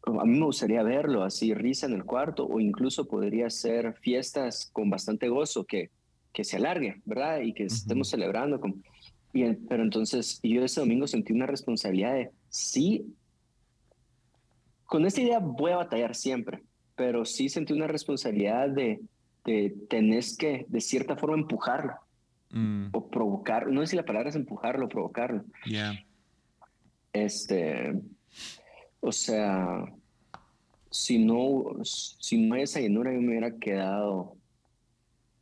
a mí me gustaría verlo así, risa en el cuarto, o incluso podría ser fiestas con bastante gozo, que, que se alargue, ¿verdad? Y que estemos celebrando. Con, y, pero entonces yo ese domingo sentí una responsabilidad de, sí, con esta idea voy a batallar siempre, pero sí sentí una responsabilidad de, de tenés que, de cierta forma, empujarlo Mm. O provocar, no sé si la palabra es empujarlo o provocarlo. Este, o sea, si no, si no hay esa llenura, yo me hubiera quedado,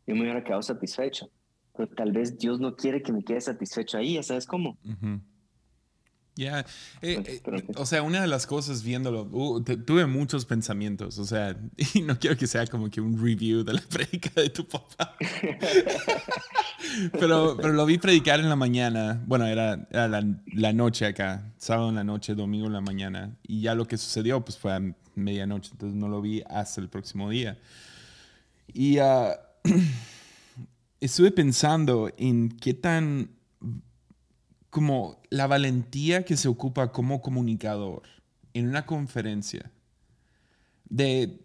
yo me hubiera quedado satisfecho. Pero tal vez Dios no quiere que me quede satisfecho ahí, ¿sabes cómo? Ya, eh, pues, eh, o sea, una de las cosas viéndolo, uh, tuve muchos pensamientos, o sea, y no quiero que sea como que un review de la predica de tu papá. pero, pero lo vi predicar en la mañana, bueno, era, la, noche acá, sábado en la noche, domingo en la mañana, y ya lo que sucedió pues fue a medianoche, entonces no lo vi hasta el próximo día. Y uh, estuve pensando en qué tan como la valentía que se ocupa como comunicador en una conferencia de,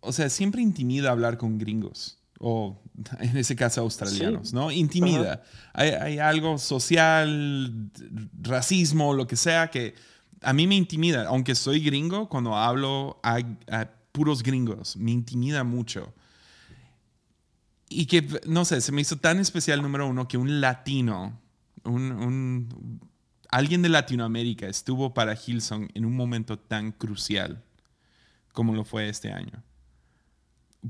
o sea, siempre intimida hablar con gringos o en ese caso australianos, ¿no? Intimida. hay, algo social, racismo, lo que sea, que a mí me intimida, aunque soy gringo, cuando hablo a, a puros gringos, me intimida mucho. Y que, no sé, se me hizo tan especial, número uno, que un latino un, alguien de Latinoamérica estuvo para Hilson en un momento tan crucial como lo fue este año.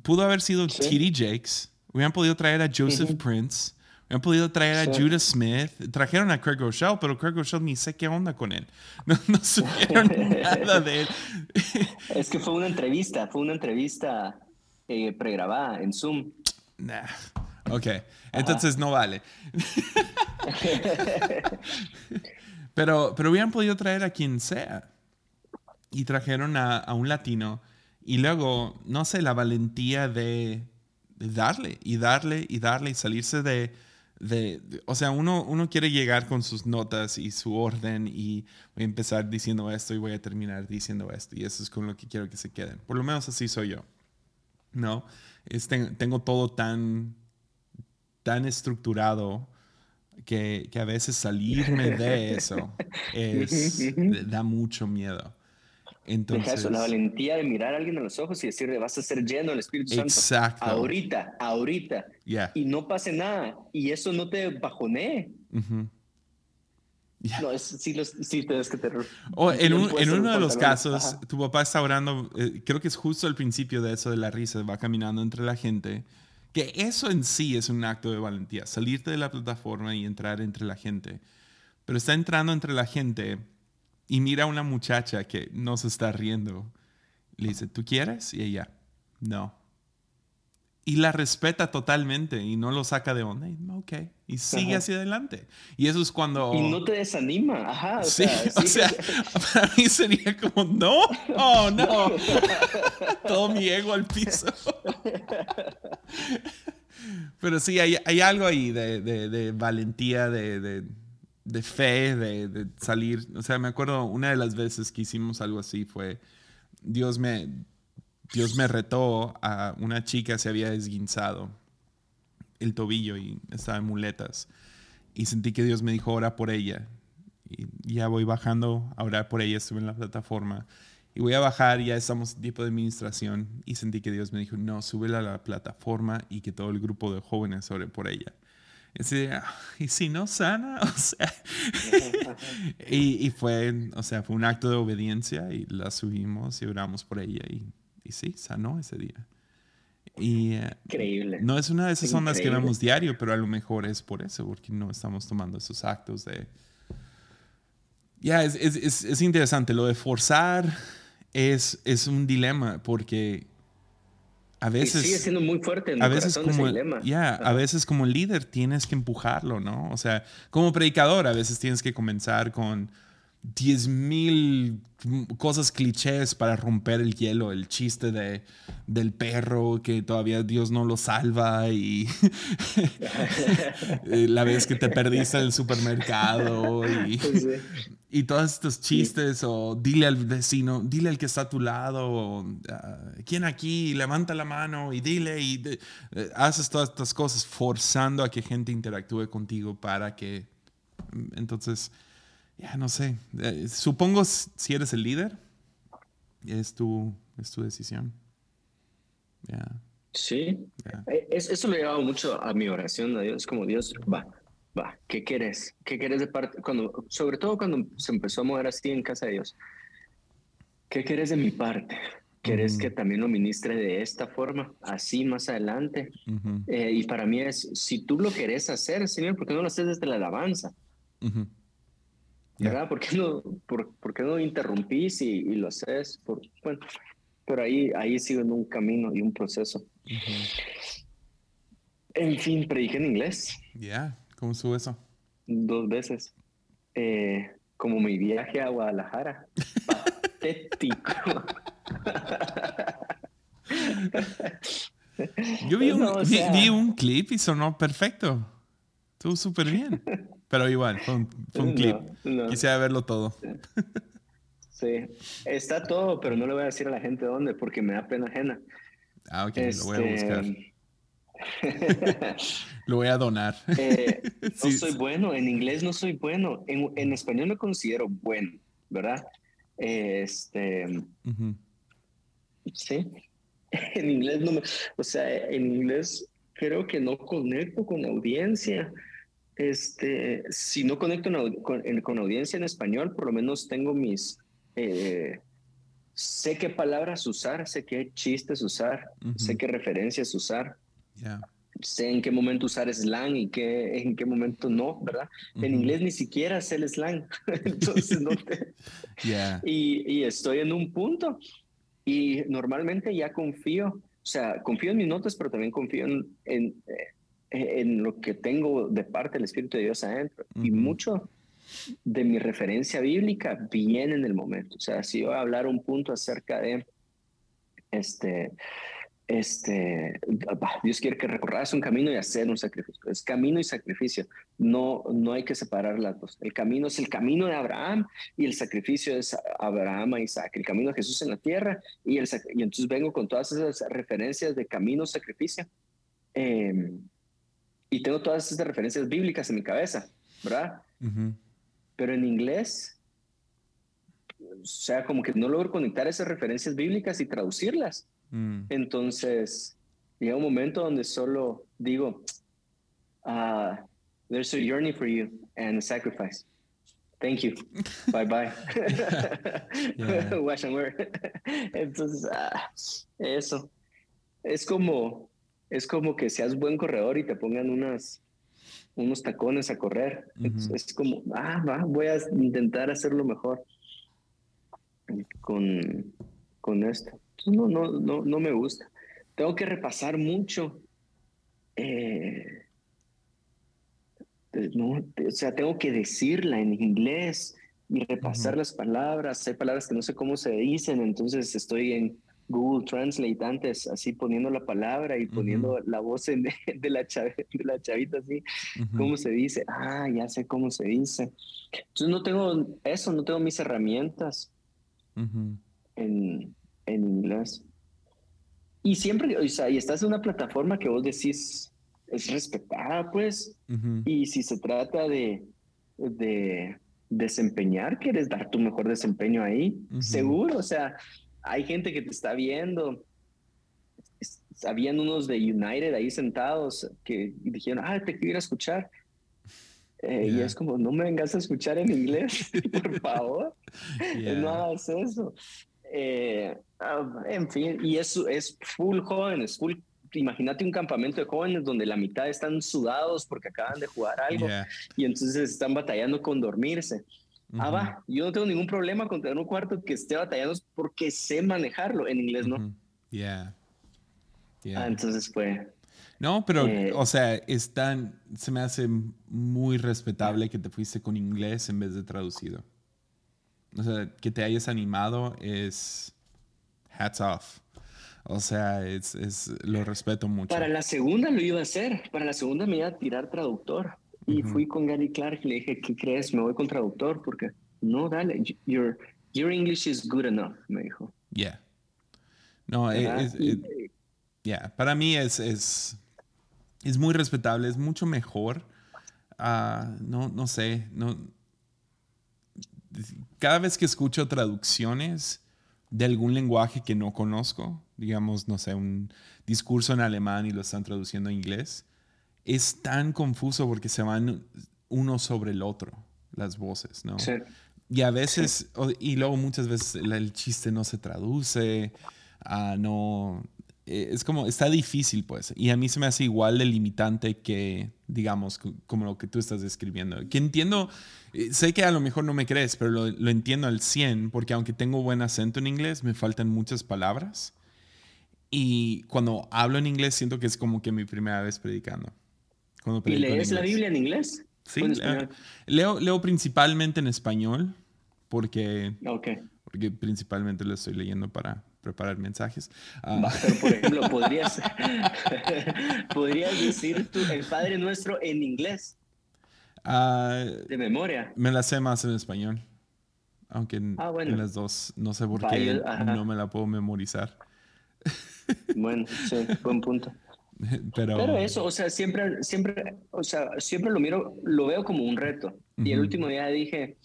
Pudo haber sido Kitty Jakes, hubieran podido traer a Joseph Prince, hubieran podido traer a Judah Smith, trajeron a Craig Rochelle, pero Craig Rochelle ni sé qué onda con él. No, no supieron nada de él. es que fue una entrevista, fue una entrevista eh, pregrabada en Zoom. Nah. Ok, entonces no vale. pero, pero hubieran podido traer a quien sea. Y trajeron a, un latino. Y luego, no sé, la valentía de, darle y darle y darle y salirse de, de, o sea, uno, uno quiere llegar con sus notas y su orden y voy a empezar diciendo esto y voy a terminar diciendo esto y eso es con lo que quiero que se queden. Por lo menos así soy yo. ¿No? Tengo todo tan tan estructurado que, que, a veces salirme de eso es, da mucho miedo. Entonces, la valentía de mirar a alguien a los ojos y decirle, vas a ser lleno del Espíritu Santo. Exacto. Ahorita, ahorita. Y no pase nada. Y eso no te bajonee. No, es, sí, tienes que tener. en, en uno de los casos, tu papá está orando, eh, creo que es justo al principio de eso de la risa, va caminando entre la gente que eso en sí es un acto de valentía, salirte de la plataforma y entrar entre la gente. Pero está entrando entre la gente y mira a una muchacha que no se está riendo. Le dice, ¿tú quieres? Y ella, no. Y la respeta totalmente y no lo saca de onda. Y, ok. Y sigue hacia adelante. Y eso es cuando. Y no te desanima. Ajá. O sí, sea, o sea, para mí sería como, no, oh, no. Todo mi ego al piso. Pero sí, hay, hay algo ahí de, de, de valentía, de, de, fe, de, salir. O sea, me acuerdo una de las veces que hicimos algo así fue. Dios me, Dios me retó a una chica se había esguinzado el tobillo y estaba en muletas. Y sentí que Dios me dijo, ora por ella. Y ya voy bajando a orar por ella, estuve en la plataforma. Y voy a bajar, ya estamos tipo de administración. Y sentí que Dios me dijo, no, súbela a la plataforma y que todo el grupo de jóvenes ore por ella. Y, ¿y si no sana? O sea, y, y, fue, o sea, fue un acto de obediencia y la subimos y oramos por ella. Y y sí, sanó ese día. Y, eh, Increíble. No es una de esas ondas que vemos diario, pero a lo mejor es por eso, porque no estamos tomando esos actos de... Ya, es, es, es, interesante. Lo de forzar es, es un dilema, porque a veces... sigue siendo muy fuerte en a veces como, dilema. Ya, a veces como líder tienes que empujarlo, ¿no? O sea, como predicador a veces tienes que comenzar con 10.000 cosas clichés para romper el hielo, el chiste de, del perro que todavía Dios no lo salva y la vez que te perdiste en el supermercado y, y todos estos chistes o dile al vecino, dile al que está a tu lado, o, ah, ¿quién aquí? Levanta la mano y dile y eh, haces todas estas cosas forzando a que gente interactúe contigo para que entonces ya no sé. Eh, supongo si eres el líder, es tu, es tu decisión. Sí. Eh, eso lo he llevado mucho a mi oración a Dios. Como Dios, va, va, ¿qué quieres? ¿Qué quieres de parte? Cuando, sobre todo cuando se empezó a mover así en casa de Dios. ¿Qué quieres de mi parte? ¿Quieres que también lo ministre de esta forma, así más adelante? Eh, y para mí es, si tú lo querés hacer, Señor, ¿por qué no lo haces desde la alabanza? ¿Verdad? ¿Por qué no, por, por qué no interrumpís y, y, lo haces? Por, bueno, pero ahí, ahí sigo en un camino y un proceso. En fin, prediqué en inglés. Ya, ¿cómo sube eso? Dos veces. Eh, como mi viaje a Guadalajara. Patético. Yo vi un, vi un clip y sonó perfecto. Estuvo súper bien. Pero igual, fue un, clip. Quisiera verlo todo. Sí, está todo, pero no le voy a decir a la gente dónde porque me da pena ajena. Ah, ok, lo voy a buscar. Este, lo voy a donar. Eh, no soy bueno, en inglés no soy bueno, en, en español me considero bueno, ¿verdad? Este. Sí, en inglés no me. O sea, en inglés creo que no conecto con la audiencia este, si no conecto con, audiencia en español, por lo menos tengo mis, eh, sé qué palabras usar, sé qué chistes usar, sé qué referencias usar. Sé en qué momento usar slang y qué, en qué momento no, ¿verdad? En inglés ni siquiera sé el slang. Entonces no te... y, y estoy en un punto y normalmente ya confío, o sea, confío en mis notas, pero también confío en, en, eh, en lo que tengo de parte del Espíritu de Dios adentro. Y mucho de mi referencia bíblica viene en el momento. O sea, si yo voy a hablar un punto acerca de este, este, Dios quiere que recorras un camino y hacer un sacrificio. Es camino y sacrificio. No, no hay que separar las dos. El camino es el camino de Abraham y el sacrificio es Abraham e Isaac. El camino de Jesús en la tierra y, el, y entonces vengo con todas esas referencias de camino, sacrificio. Eh, y tengo todas esas referencias bíblicas en mi cabeza, ¿verdad? Pero en inglés, o sea, como que no logro conectar esas referencias bíblicas y traducirlas. Mm. Entonces, llega un momento donde solo digo, uh, there's a journey for you and a sacrifice. Thank you. bye bye. Wash and wear. Entonces, ah, eso. Es como, es como que seas buen corredor y te pongan unas, unos tacones a correr. es, como, ah, va, voy a intentar hacerlo mejor con, con esto. No, no, no, no me gusta. tengo que repasar mucho. Eh, no, o sea, tengo que decirla en inglés y repasar las palabras. Hay palabras que no sé cómo se dicen, entonces estoy en Google Translate antes, así poniendo la palabra y poniendo la voz de, la de la chavita así, cómo se dice. Ah, ya sé cómo se dice. Entonces no tengo eso, no tengo mis herramientas en, en inglés. Y siempre, o sea, y estás en una plataforma que vos decís es respetada, pues. Y si se trata de, de desempeñar, quieres dar tu mejor desempeño ahí, seguro. O sea, hay gente que te está viendo. Habían unos de United ahí sentados que dijeron, ah, te quiero ir a escuchar. Eh, y es como, no me vengas a escuchar en inglés, por favor. No hagas eso. Eh, ah, en fin, y eso es full jóvenes, full imagínate un campamento de jóvenes donde la mitad están sudados porque acaban de jugar algo y entonces están batallando con dormirse. Ah, va, yo no tengo ningún problema con tener un cuarto que esté batallando porque sé manejarlo, en inglés no. Yeah. Ah, entonces fue... No, pero, eh, o sea, están, se me hace muy respetable que te fuiste con inglés en vez de traducido. O sea, que te hayas animado es hats off. O sea, es, es, lo respeto mucho. Para la segunda lo iba a hacer. Para la segunda me iba a tirar traductor. Y fui con Gary Clark y le dije, ¿qué crees? Me voy con traductor porque no, dale, your, your English is good enough, me dijo. Yeah. No, es, yeah. para mí es, es, es muy respetable, es mucho mejor. Uh, no, no sé, no, cada vez que escucho traducciones de algún lenguaje que no conozco, digamos, no sé, un discurso en alemán y lo están traduciendo a inglés, es tan confuso porque se van uno sobre el otro las voces, ¿no? Sí. Y a veces, y luego muchas veces el, chiste no se traduce, uh, no, eh, es como, está difícil, pues. Y a mí se me hace igual de limitante que, digamos, como lo que tú estás describiendo. Que entiendo, eh, sé que a lo mejor no me crees, pero lo, lo, entiendo al 100, porque aunque tengo buen acento en inglés, me faltan muchas palabras. Y cuando hablo en inglés, siento que es como que mi primera vez predicando. ¿Y lees la Biblia en inglés? Sí, leo, leo, principalmente en español, porque, okay. porque principalmente lo estoy leyendo para preparar mensajes. Ah. Pero, por ejemplo, podrías, podrías decir el Padre Nuestro en inglés. Ah, de memoria. Me la sé más en español. Aunque en, ah, las dos no sé por qué no me la puedo memorizar. Bueno, sí, buen punto. Pero, Pero, eso, o sea, siempre, siempre, o sea, siempre lo miro, lo veo como un reto. Y el último día dije,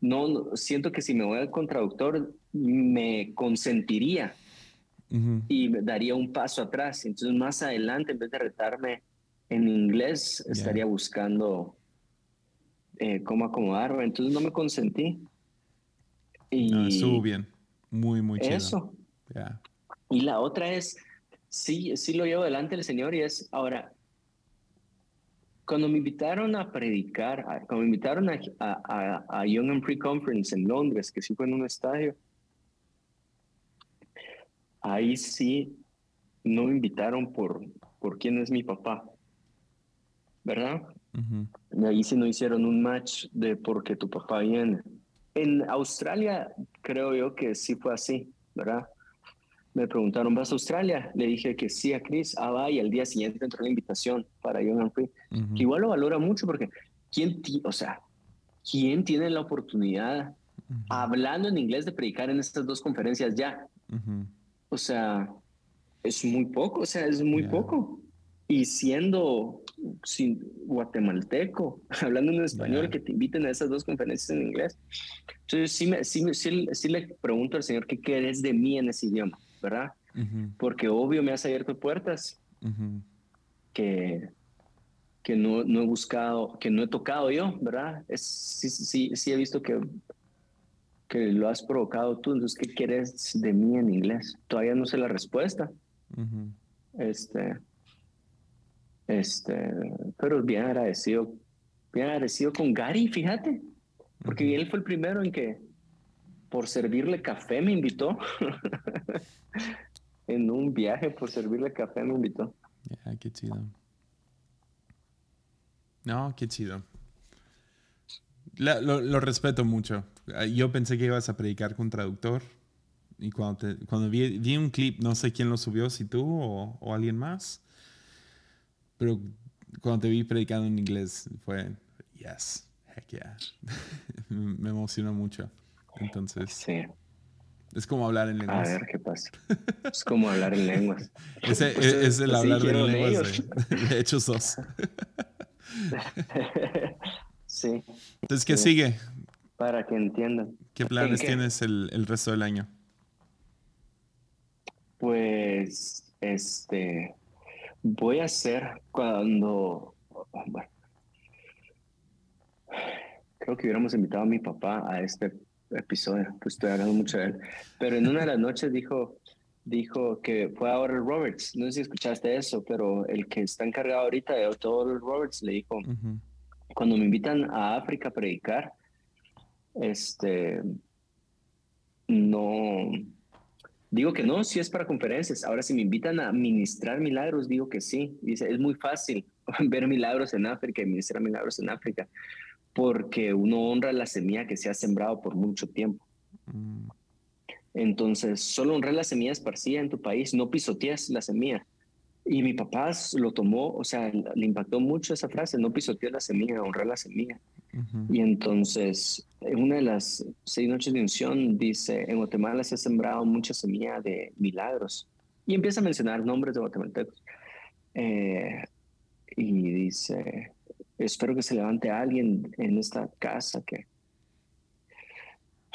no, siento que si me voy al traductor me consentiría y me daría un paso atrás. Entonces, más adelante, en vez de retarme en inglés, estaría buscando eh, cómo acomodarme. Entonces, no me consentí. Y estuvo bien. Muy, muy chido. Eso. Y la otra es, sí, sí lo llevo adelante el Señor y es, ahora, cuando me invitaron a predicar, cuando me invitaron a, a, a Young and Pre-Conference en Londres, que sí fue en un estadio, ahí sí no me invitaron por, por quién es mi papá, ¿verdad? Y ahí sí no hicieron un match de porque tu papá viene. En Australia creo yo que sí fue así, ¿verdad? Me preguntaron, ¿vas a Australia? Le dije que sí a Chris. Ah, va, y al día siguiente entró la invitación para Young and Free. que igual lo valora mucho porque, ¿quién, o sea, ¿quién tiene la oportunidad, hablando en inglés, de predicar en estas dos conferencias ya? O sea, es muy poco, o sea, es muy poco. Y siendo sin, guatemalteco, hablando en español, que te inviten a esas dos conferencias en inglés. Entonces, sí, me, sí, sí, sí le pregunto al Señor qué querés de mí en ese idioma. ¿Verdad? Porque obvio me has abierto puertas que, que no, no, he buscado, que no he tocado yo, ¿verdad? Es, sí, sí, sí he visto que, que lo has provocado tú, entonces, ¿qué quieres de mí en inglés? Todavía no sé la respuesta. Este, este, pero bien agradecido, bien agradecido con Gary, fíjate, porque él fue el primero en que por servirle café me invitó. en un viaje por servirle café me invitó. Ya, qué chido. No, qué chido. lo, respeto mucho. Yo pensé que ibas a predicar con traductor. Y cuando, cuando vi, un clip, no sé quién lo subió, si tú o, o alguien más. Pero cuando te vi predicando en inglés, fue, yes, heck yeah. Me emocionó mucho. Entonces. Sí. Es como hablar en lenguas. A ver qué pasa. Es como hablar en lenguas. Ese, pues, es, el pues hablar en lenguas. De, hecho, sos. sí. Entonces, ¿qué sigue? Para que entiendan. ¿Qué planes tienes el, el resto del año? Pues, este, voy a hacer cuando, bueno, creo que hubiéramos invitado a mi papá a este episodio, pues estoy hablando mucho de él, pero en una de las noches dijo, dijo que fue a Oral Roberts, no sé si escuchaste eso, pero el que está encargado ahorita de todo Oral Roberts le dijo, cuando me invitan a África a predicar, este, no, digo que no, si es para conferencias, ahora si me invitan a ministrar milagros, digo que sí, dice, es muy fácil ver milagros en África y ministrar milagros en África, porque uno honra la semilla que se ha sembrado por mucho tiempo. Mm. Entonces, solo honrar la semilla esparcida en tu país, no pisoteas la semilla. Y mi papá lo tomó, o sea, le impactó mucho esa frase, no pisoteas la semilla, honrar la semilla. Y entonces, en una de las seis noches de unción, dice, en Guatemala se ha sembrado mucha semilla de milagros. Y empieza a mencionar nombres de guatemaltecos. Eh, y dice, espero que se levante alguien en esta casa que,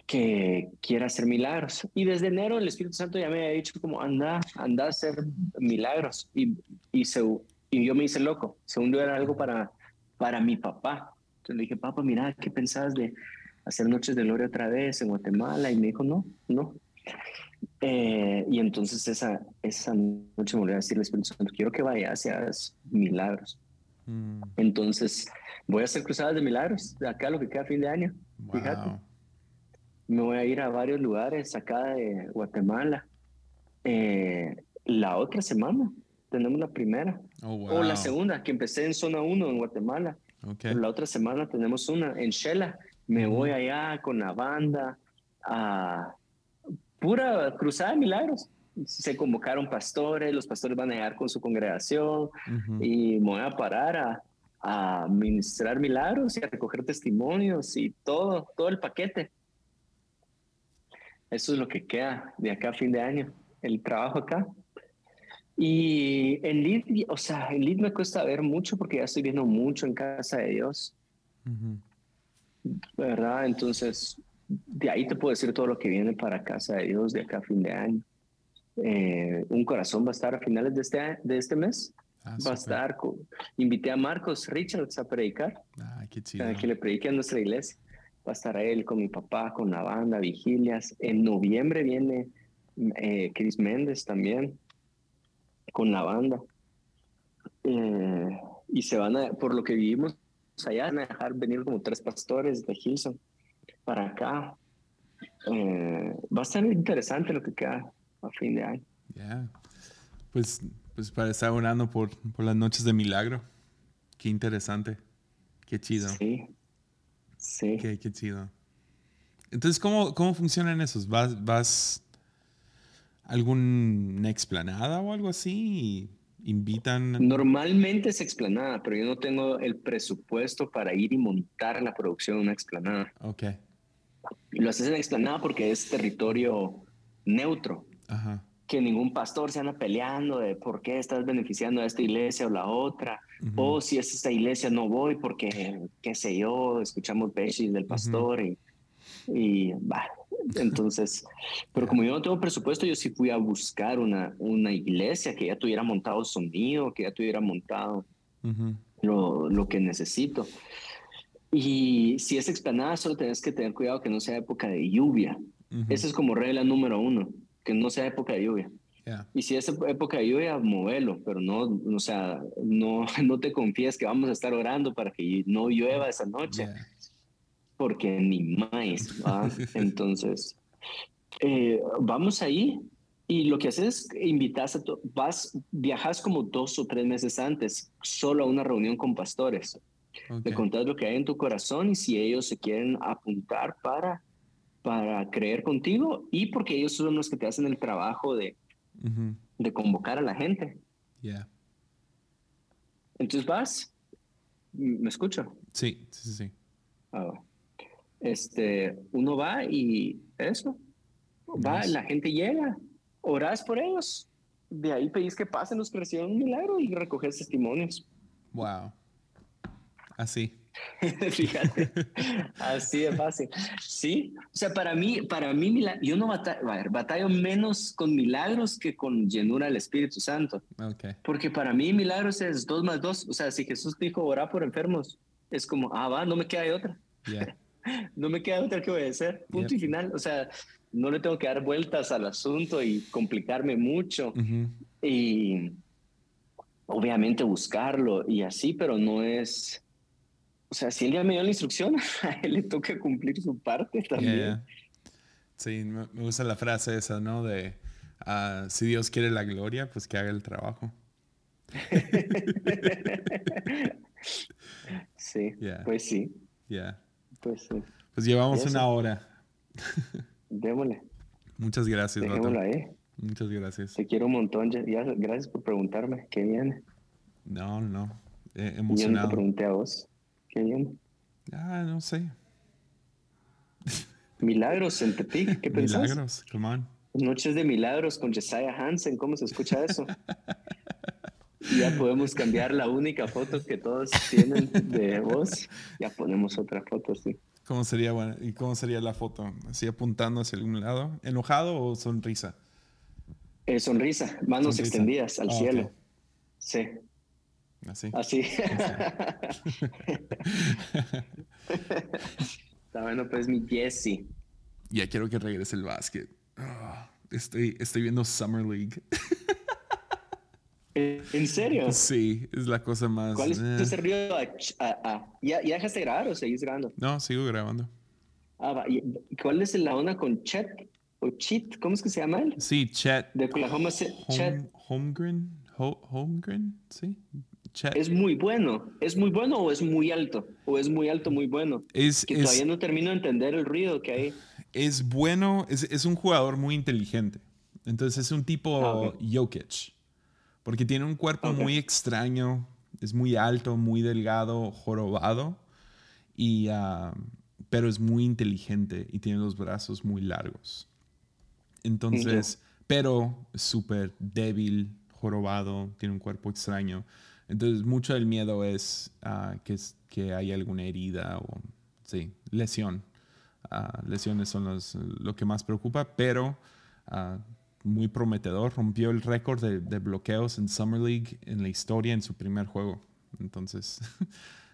que quiera hacer milagros. Y desde enero el Espíritu Santo ya me había dicho como, anda, anda a hacer milagros. Y, y, se, y yo me hice loco. Segundo era algo para, para mi papá. Entonces le dije, papá, mira, ¿qué pensás de hacer Noches de Gloria otra vez en Guatemala? Y me dijo, no, no. Eh, y entonces esa, esa noche me volvió a decir el Espíritu Santo, quiero que vayas y hagas milagros. Mm. Entonces, voy a hacer cruzadas de milagros de acá lo que queda a fin de año. Fíjate. Me voy a ir a varios lugares acá de Guatemala. Eh, la otra semana tenemos la primera. Oh, o la segunda, que empecé en zona 1 en Guatemala. La otra semana tenemos una en Shela. Me voy allá con la banda a pura cruzada de milagros se convocaron pastores, los pastores van a llegar con su congregación y me voy a parar a, a ministrar milagros y a recoger testimonios y todo, todo el paquete. Eso es lo que queda de acá a fin de año, el trabajo acá. Y en lead, o sea, en lead me cuesta ver mucho porque ya estoy viendo mucho en casa de Dios. ¿Verdad? Entonces, de ahí te puedo decir todo lo que viene para casa de Dios de acá a fin de año. Eh, un corazón va a estar a finales de este, de este mes. Ah, va a estar, invité a Marcos Richards a predicar, ah, que le predique a nuestra iglesia. Va a estar él con mi papá, con la banda, vigilias. En noviembre viene eh, Chris Méndez también con la banda. Eh, y se van a, por lo que vivimos allá, van a dejar venir como tres pastores de Hilson para acá. va a ser interesante lo que queda a fin de año. Ya. Pues, pues para estar orando por, por las noches de milagro. Qué interesante. Qué chido. Sí. Sí. Qué, qué chido. Entonces, ¿cómo, cómo funcionan esos? ¿Vas, vas a alguna explanada o algo así? ¿Invitan? Normalmente es explanada, pero yo no tengo el presupuesto para ir y montar la producción en una explanada. Ok. Lo haces en explanada porque es territorio neutro. Que ningún pastor se anda peleando de por qué estás beneficiando a esta iglesia o la otra, o si es esta iglesia no voy porque, qué sé yo, escuchamos besis del pastor y, y va. Entonces, pero como yo no tengo presupuesto, yo sí fui a buscar una, una iglesia que ya tuviera montado sonido, que ya tuviera montado lo, lo, que necesito. Y si es explanada, solo tienes que tener cuidado que no sea época de lluvia. Esa es como regla número uno que no sea época de lluvia. Y si es época de lluvia, movelo, pero no, o sea, no, no te confíes que vamos a estar orando para que no llueva esa noche, porque ni más, Entonces, eh, vamos ahí Y lo que haces es invitas a, vas, viajas como dos o tres meses antes, solo a una reunión con pastores. Le contás lo que hay en tu corazón y si ellos se quieren apuntar para, para creer contigo y porque ellos son los que te hacen el trabajo de, de convocar a la gente. Yeah. Entonces vas, ¿me escucho? Sí, sí, sí. Ah, este, uno va y eso, va, la gente llega, orás por ellos, de ahí pedís que pasen los que reciben un milagro y recoges testimonios. Wow. Así. Fíjate, así de fácil. Sí, o sea, para mí, para mí, yo no batallo, a ver, batallo menos con milagros que con llenura del Espíritu Santo. Okay. Porque para mí milagros es dos más dos. O sea, si Jesús dijo orar por enfermos, es como, ah, va, no me queda otra. no me queda otra que obedecer. Punto y final. O sea, no le tengo que dar vueltas al asunto y complicarme mucho. Y obviamente buscarlo y así, pero no es o sea, si él ya me dio la instrucción, a él le toca cumplir su parte también. Sí, me gusta la frase esa, ¿no? De ah, si Dios quiere la gloria, pues que haga el trabajo. sí, pues sí. Yeah. Pues sí. Pues llevamos una hora. Démosle. Muchas gracias, Dejémosla ahí. Muchas gracias. Te quiero un montón. Ya, gracias por preguntarme. ¿Qué viene? No, no. Eh, emocionado. Yo no te pregunté a vos. Bien. Ah, no sé. Milagros en Tepic, ¿qué pensás? Milagros, come on. Noches de milagros con Jesiah Hansen, ¿cómo se escucha eso? ya podemos cambiar la única foto que todos tienen de vos. Ya ponemos otra foto, sí. ¿Cómo sería, bueno, ¿Y cómo sería la foto? ¿Así apuntando hacia algún lado? ¿Enojado o sonrisa? Eh, sonrisa, manos extendidas al ah, cielo. Sí. Así. Así. Está bueno, pues mi Jesse. Ya quiero que regrese el básquet. Ah, estoy, estoy viendo Summer League. ¿En serio? Sí, es la cosa más. ¿Cuál es tu eh. ¿Ya, ¿Ya dejaste de grabar o seguís grabando? No, sigo grabando. Ah, ¿Cuál es la onda con Chet? ¿O? ¿Cómo es que se llama él? Sí, Chet. De Oklahoma Chet. Holmgren. Holmgren, sí. Es muy bueno. ¿Es muy bueno o es muy alto? ¿O es muy alto, muy bueno? Es, que todavía no termino de entender el ruido que hay. Es bueno, es, es un jugador muy inteligente. Entonces es un tipo ah, Jokic. Porque tiene un cuerpo muy extraño, es muy alto, muy delgado, jorobado. Y, ah, pero es muy inteligente y tiene los brazos muy largos. Entonces, pero es súper débil, jorobado, tiene un cuerpo extraño. Entonces, mucho del miedo es uh, que, que hay alguna herida o, sí, lesión. Uh, lesiones son los, lo que más preocupa, pero uh, muy prometedor. Rompió el récord de, de, bloqueos en Summer League en la historia en su primer juego. Entonces.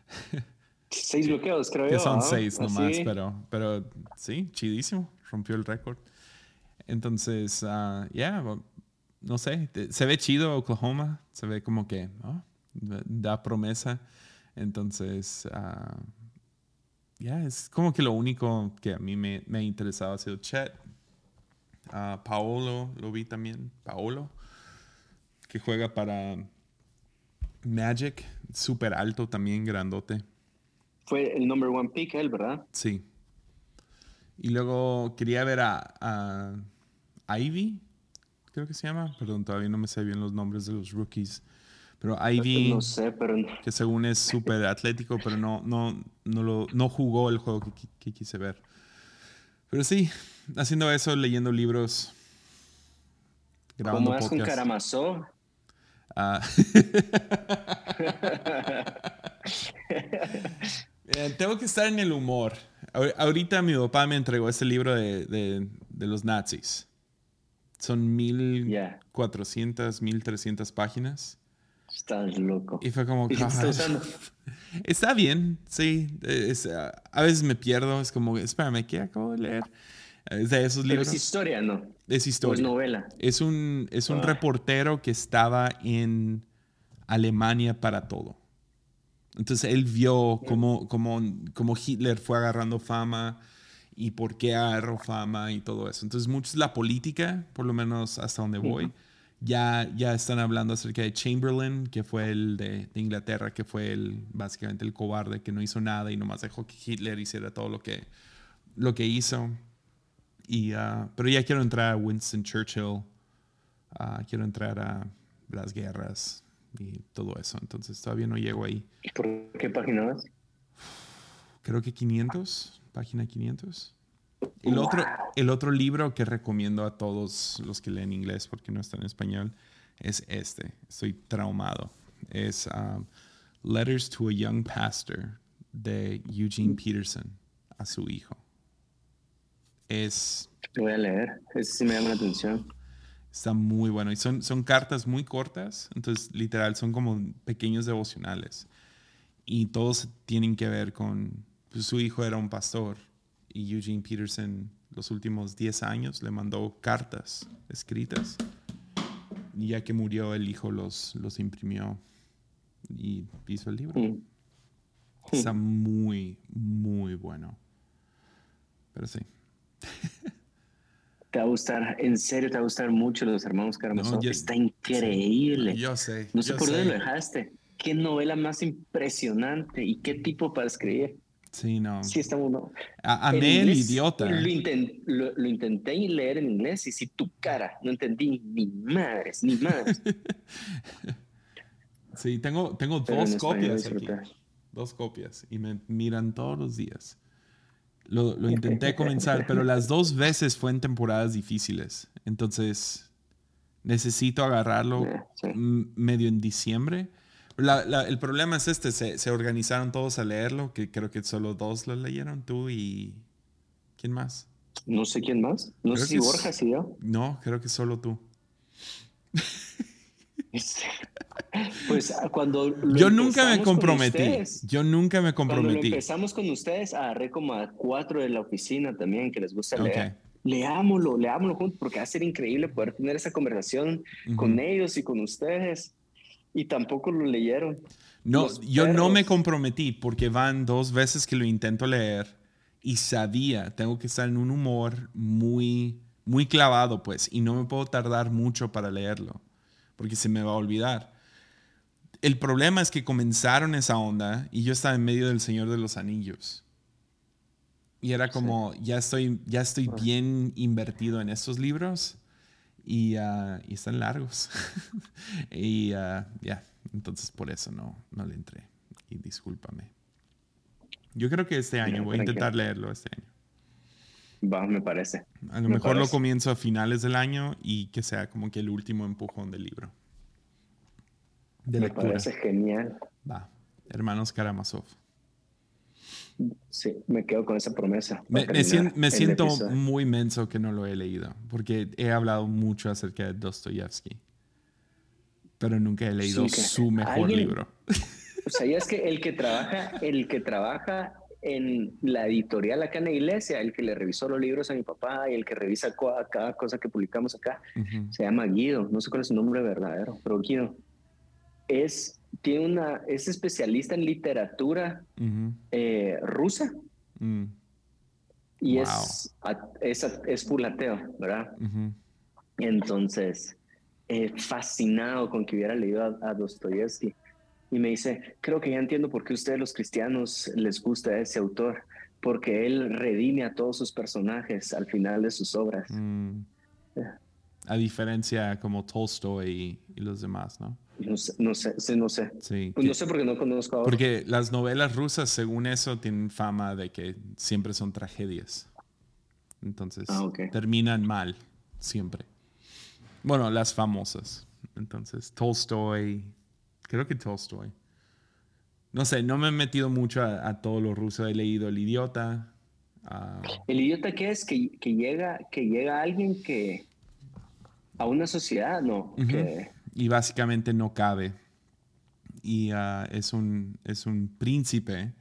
seis bloqueos, creo que son seis nomás, pero, pero sí, chidísimo. Rompió el récord. Entonces, ya, yeah, no sé, se ve chido Oklahoma. Se ve como que, da promesa. Entonces, uh, ya, es como que lo único que a mí me, me ha interesado ha sido Chet. Uh, Paolo, lo vi también. Paolo, que juega para Magic, súper alto también, grandote. Fue el number one pick él, ¿verdad? Sí. Y luego quería ver a, a Ivy, creo que se llama. Perdón, todavía no me sé bien los nombres de los rookies. Pero Ivy, no sé, pero que según es súper atlético, pero no, no, no, lo, no jugó el juego que, quise ver. Pero sí, haciendo eso, leyendo libros, grabando ¿Cómo es con Karamazov? Ah. tengo que estar en el humor. Ahorita mi papá me entregó este libro de, de, de los nazis. Son 1400, 1300 páginas. Estás loco. Y fue como, está bien, sí. a veces me pierdo, es como, espérame, ¿qué acabo de leer? Es de esos libros. es historia, ¿no? Es historia. es novela. Es un, es un ah. reportero que estaba en Alemania para todo. Entonces él vio cómo, cómo, cómo Hitler fue agarrando fama y por qué agarró fama y todo eso. Entonces, mucho es la política, por lo menos hasta donde voy. Ya, ya están hablando acerca de Chamberlain, que fue el de, Inglaterra, que fue el, básicamente el cobarde que no hizo nada y nomás dejó que Hitler hiciera todo lo que, lo que hizo. Y, ah, pero ya quiero entrar a Winston Churchill, ah, quiero entrar a las guerras y todo eso. Entonces todavía no llego ahí. ¿Por qué página vas? Creo que 500 página 500. El otro, el otro libro que recomiendo a todos los que leen inglés porque no está en español es este. Estoy traumado. Es um, Letters to a Young Pastor de Eugene Peterson a su hijo. Es. voy a leer. Ese sí me llama la atención. Está muy bueno. Y son, son cartas muy cortas. Entonces, literal, son como pequeños devocionales. Y todos tienen que ver con pues, su hijo era un pastor y Eugene Peterson los últimos 10 años le mandó cartas escritas y ya que murió el hijo los, los imprimió y hizo el libro. Mm. Está muy, muy bueno. Pero sí. Te va a gustar, en serio te va a gustar mucho los hermanos Karamazov. Está increíble. yo sé. No sé por dónde lo dejaste. Qué novela más impresionante y qué tipo para escribir. Sí, no. Sí, está uno. A, mí el idiota. Lo, lo, intenté leer en inglés y si tu cara, no entendí ni madres, ni madres. sí, tengo, tengo dos copias aquí. Dos copias y me miran todos los días. Lo, lo intenté comenzar, pero las dos veces fue en temporadas difíciles. Entonces, necesito agarrarlo medio en diciembre el problema es este, se, organizaron todos a leerlo, que creo que solo dos lo leyeron, tú y... ¿Quién más? No sé quién más. No sé si Borja sí yo. No, creo que solo tú. Pues cuando yo nunca me comprometí. yo nunca me comprometí. Cuando empezamos con ustedes, agarré como a cuatro de la oficina también que les gusta leer. Leámoslo, leámoslo juntos porque va a ser increíble poder tener esa conversación con ellos y con ustedes y tampoco lo leyeron. No, yo no me comprometí porque van dos veces que lo intento leer y sabía, tengo que estar en un humor muy, muy clavado, pues, y no me puedo tardar mucho para leerlo, porque se me va a olvidar. El problema es que comenzaron esa onda y yo estaba en medio del Señor de los Anillos. Y era como, ya, estoy, ya estoy ah. bien invertido en estos libros y, uh, y están largos. y uh, ya, entonces por eso no, no le entré. Y discúlpame. Yo creo que este año, voy a intentar leerlo este año. Va, me parece. A lo mejor lo comienzo a finales del año y que sea como que el último empujón del libro. De me parece genial. Va, Hermanos Karamazov. Sí, me quedo con esa promesa. Me, siento, muy menso que no lo he leído, porque he hablado mucho acerca de Dostoyevsky, pero nunca he leído su mejor libro. O sea, es que el que trabaja, el que trabaja en la editorial acá en la iglesia, el que le revisó los libros a mi papá y el que revisa cada cosa que publicamos acá, se llama Guido, no sé cuál es su nombre verdadero, pero Guido es tiene una, es especialista en literatura eh, rusa. Mm. Y es, es, es fulateo, ¿verdad? Entonces, eh, fascinado con que hubiera leído a, Dostoyevsky. Y me dice, creo que ya entiendo por qué a ustedes los cristianos les gusta ese autor, porque él redime a todos sus personajes al final de sus obras. Mm. A diferencia como Tolstoy y los demás, ¿no? No sé, no sé, no sé. Pues no sé porque no conozco Porque las novelas rusas, según eso, tienen fama de que siempre son tragedias. Entonces, ah, terminan mal, siempre. Bueno, las famosas. Entonces, Tolstoy, creo que Tolstoy. No sé, no me he metido mucho a, todo lo ruso. He leído El Idiota. Ah. ¿El Idiota qué es? Que, llega, que llega alguien que... a una sociedad, ¿no? que y básicamente no cabe. Y ah, es, un, es un príncipe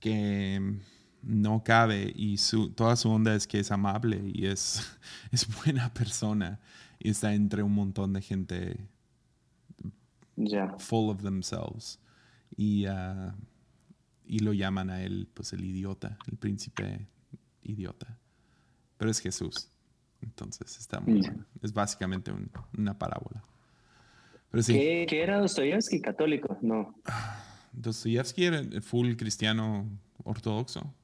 que no cabe y su, toda su onda es que es amable y es, es buena persona y está entre un montón de gente full of themselves. Y, ah, y lo llaman a él pues el idiota, el príncipe idiota. Pero es Jesús. Entonces está muy bueno. Es básicamente una parábola. Pero sí. ¿Qué, ¿Qué, era Dostoyevsky? ¿Católico? No. Dostoyevsky era full cristiano ortodoxo.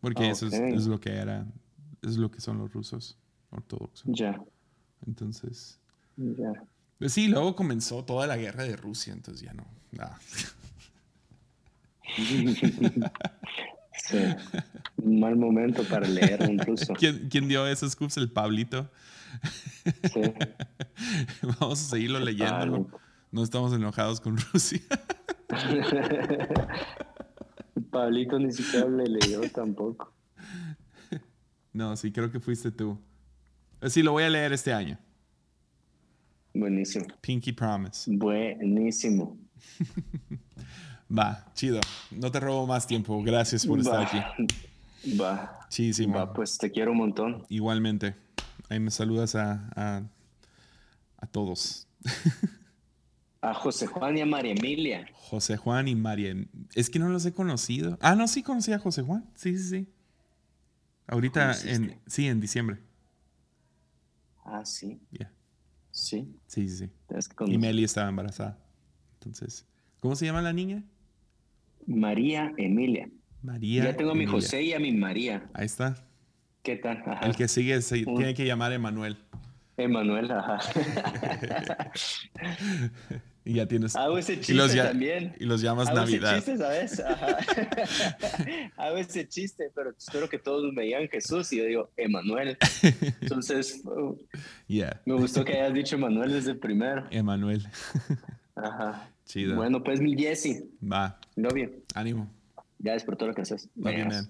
Porque eso es, lo que era, es lo que son los rusos ortodoxos. Ya. Entonces. Ya. Pues sí, luego comenzó toda la guerra de Rusia, entonces ya no. sí. Un mal momento para leer incluso. ¿Quién, ¿Quién dio esos scoops? El Pablito. Sí. Vamos a seguirlo leyendo. No estamos enojados con Rusia. Pablito ni siquiera le leyó tampoco. No, sí, creo que fuiste tú. Sí, lo voy a leer este año. Buenísimo. Pinky Promise. Buenísimo. Va, chido. No te robo más tiempo. Gracias por estar aquí. Va. Chísimo. Va, pues te quiero un montón. Igualmente. Ahí me saludas a, a, a todos. A José Juan y a María Emilia. José Juan y María. Es que no los he conocido. Ah, no, sí conocí a José Juan. Sí, sí, sí. Ahorita, en, sí, en diciembre. Ah, sí. Ya. Sí. Sí, sí, sí. Y Meli estaba embarazada. Entonces, ¿cómo se llama la niña? María Emilia. María. Ya tengo a mi José y a mi María. Ahí está. ¿Qué tal? El que sigue tiene que llamar Emanuel. Emanuel, ajá. Y ya tienes. Hago ese chiste también. Y los llamas Navidad. Ese chiste, ¿sabes? Hago ese chiste, pero espero que todos me digan Jesús y yo digo Emanuel. Entonces, me gustó que hayas dicho Emanuel desde el primero. Emanuel. Ajá. Chido. Bueno, pues mi Jesse. Va. bien. Ánimo. Gracias por todo lo que haces. Love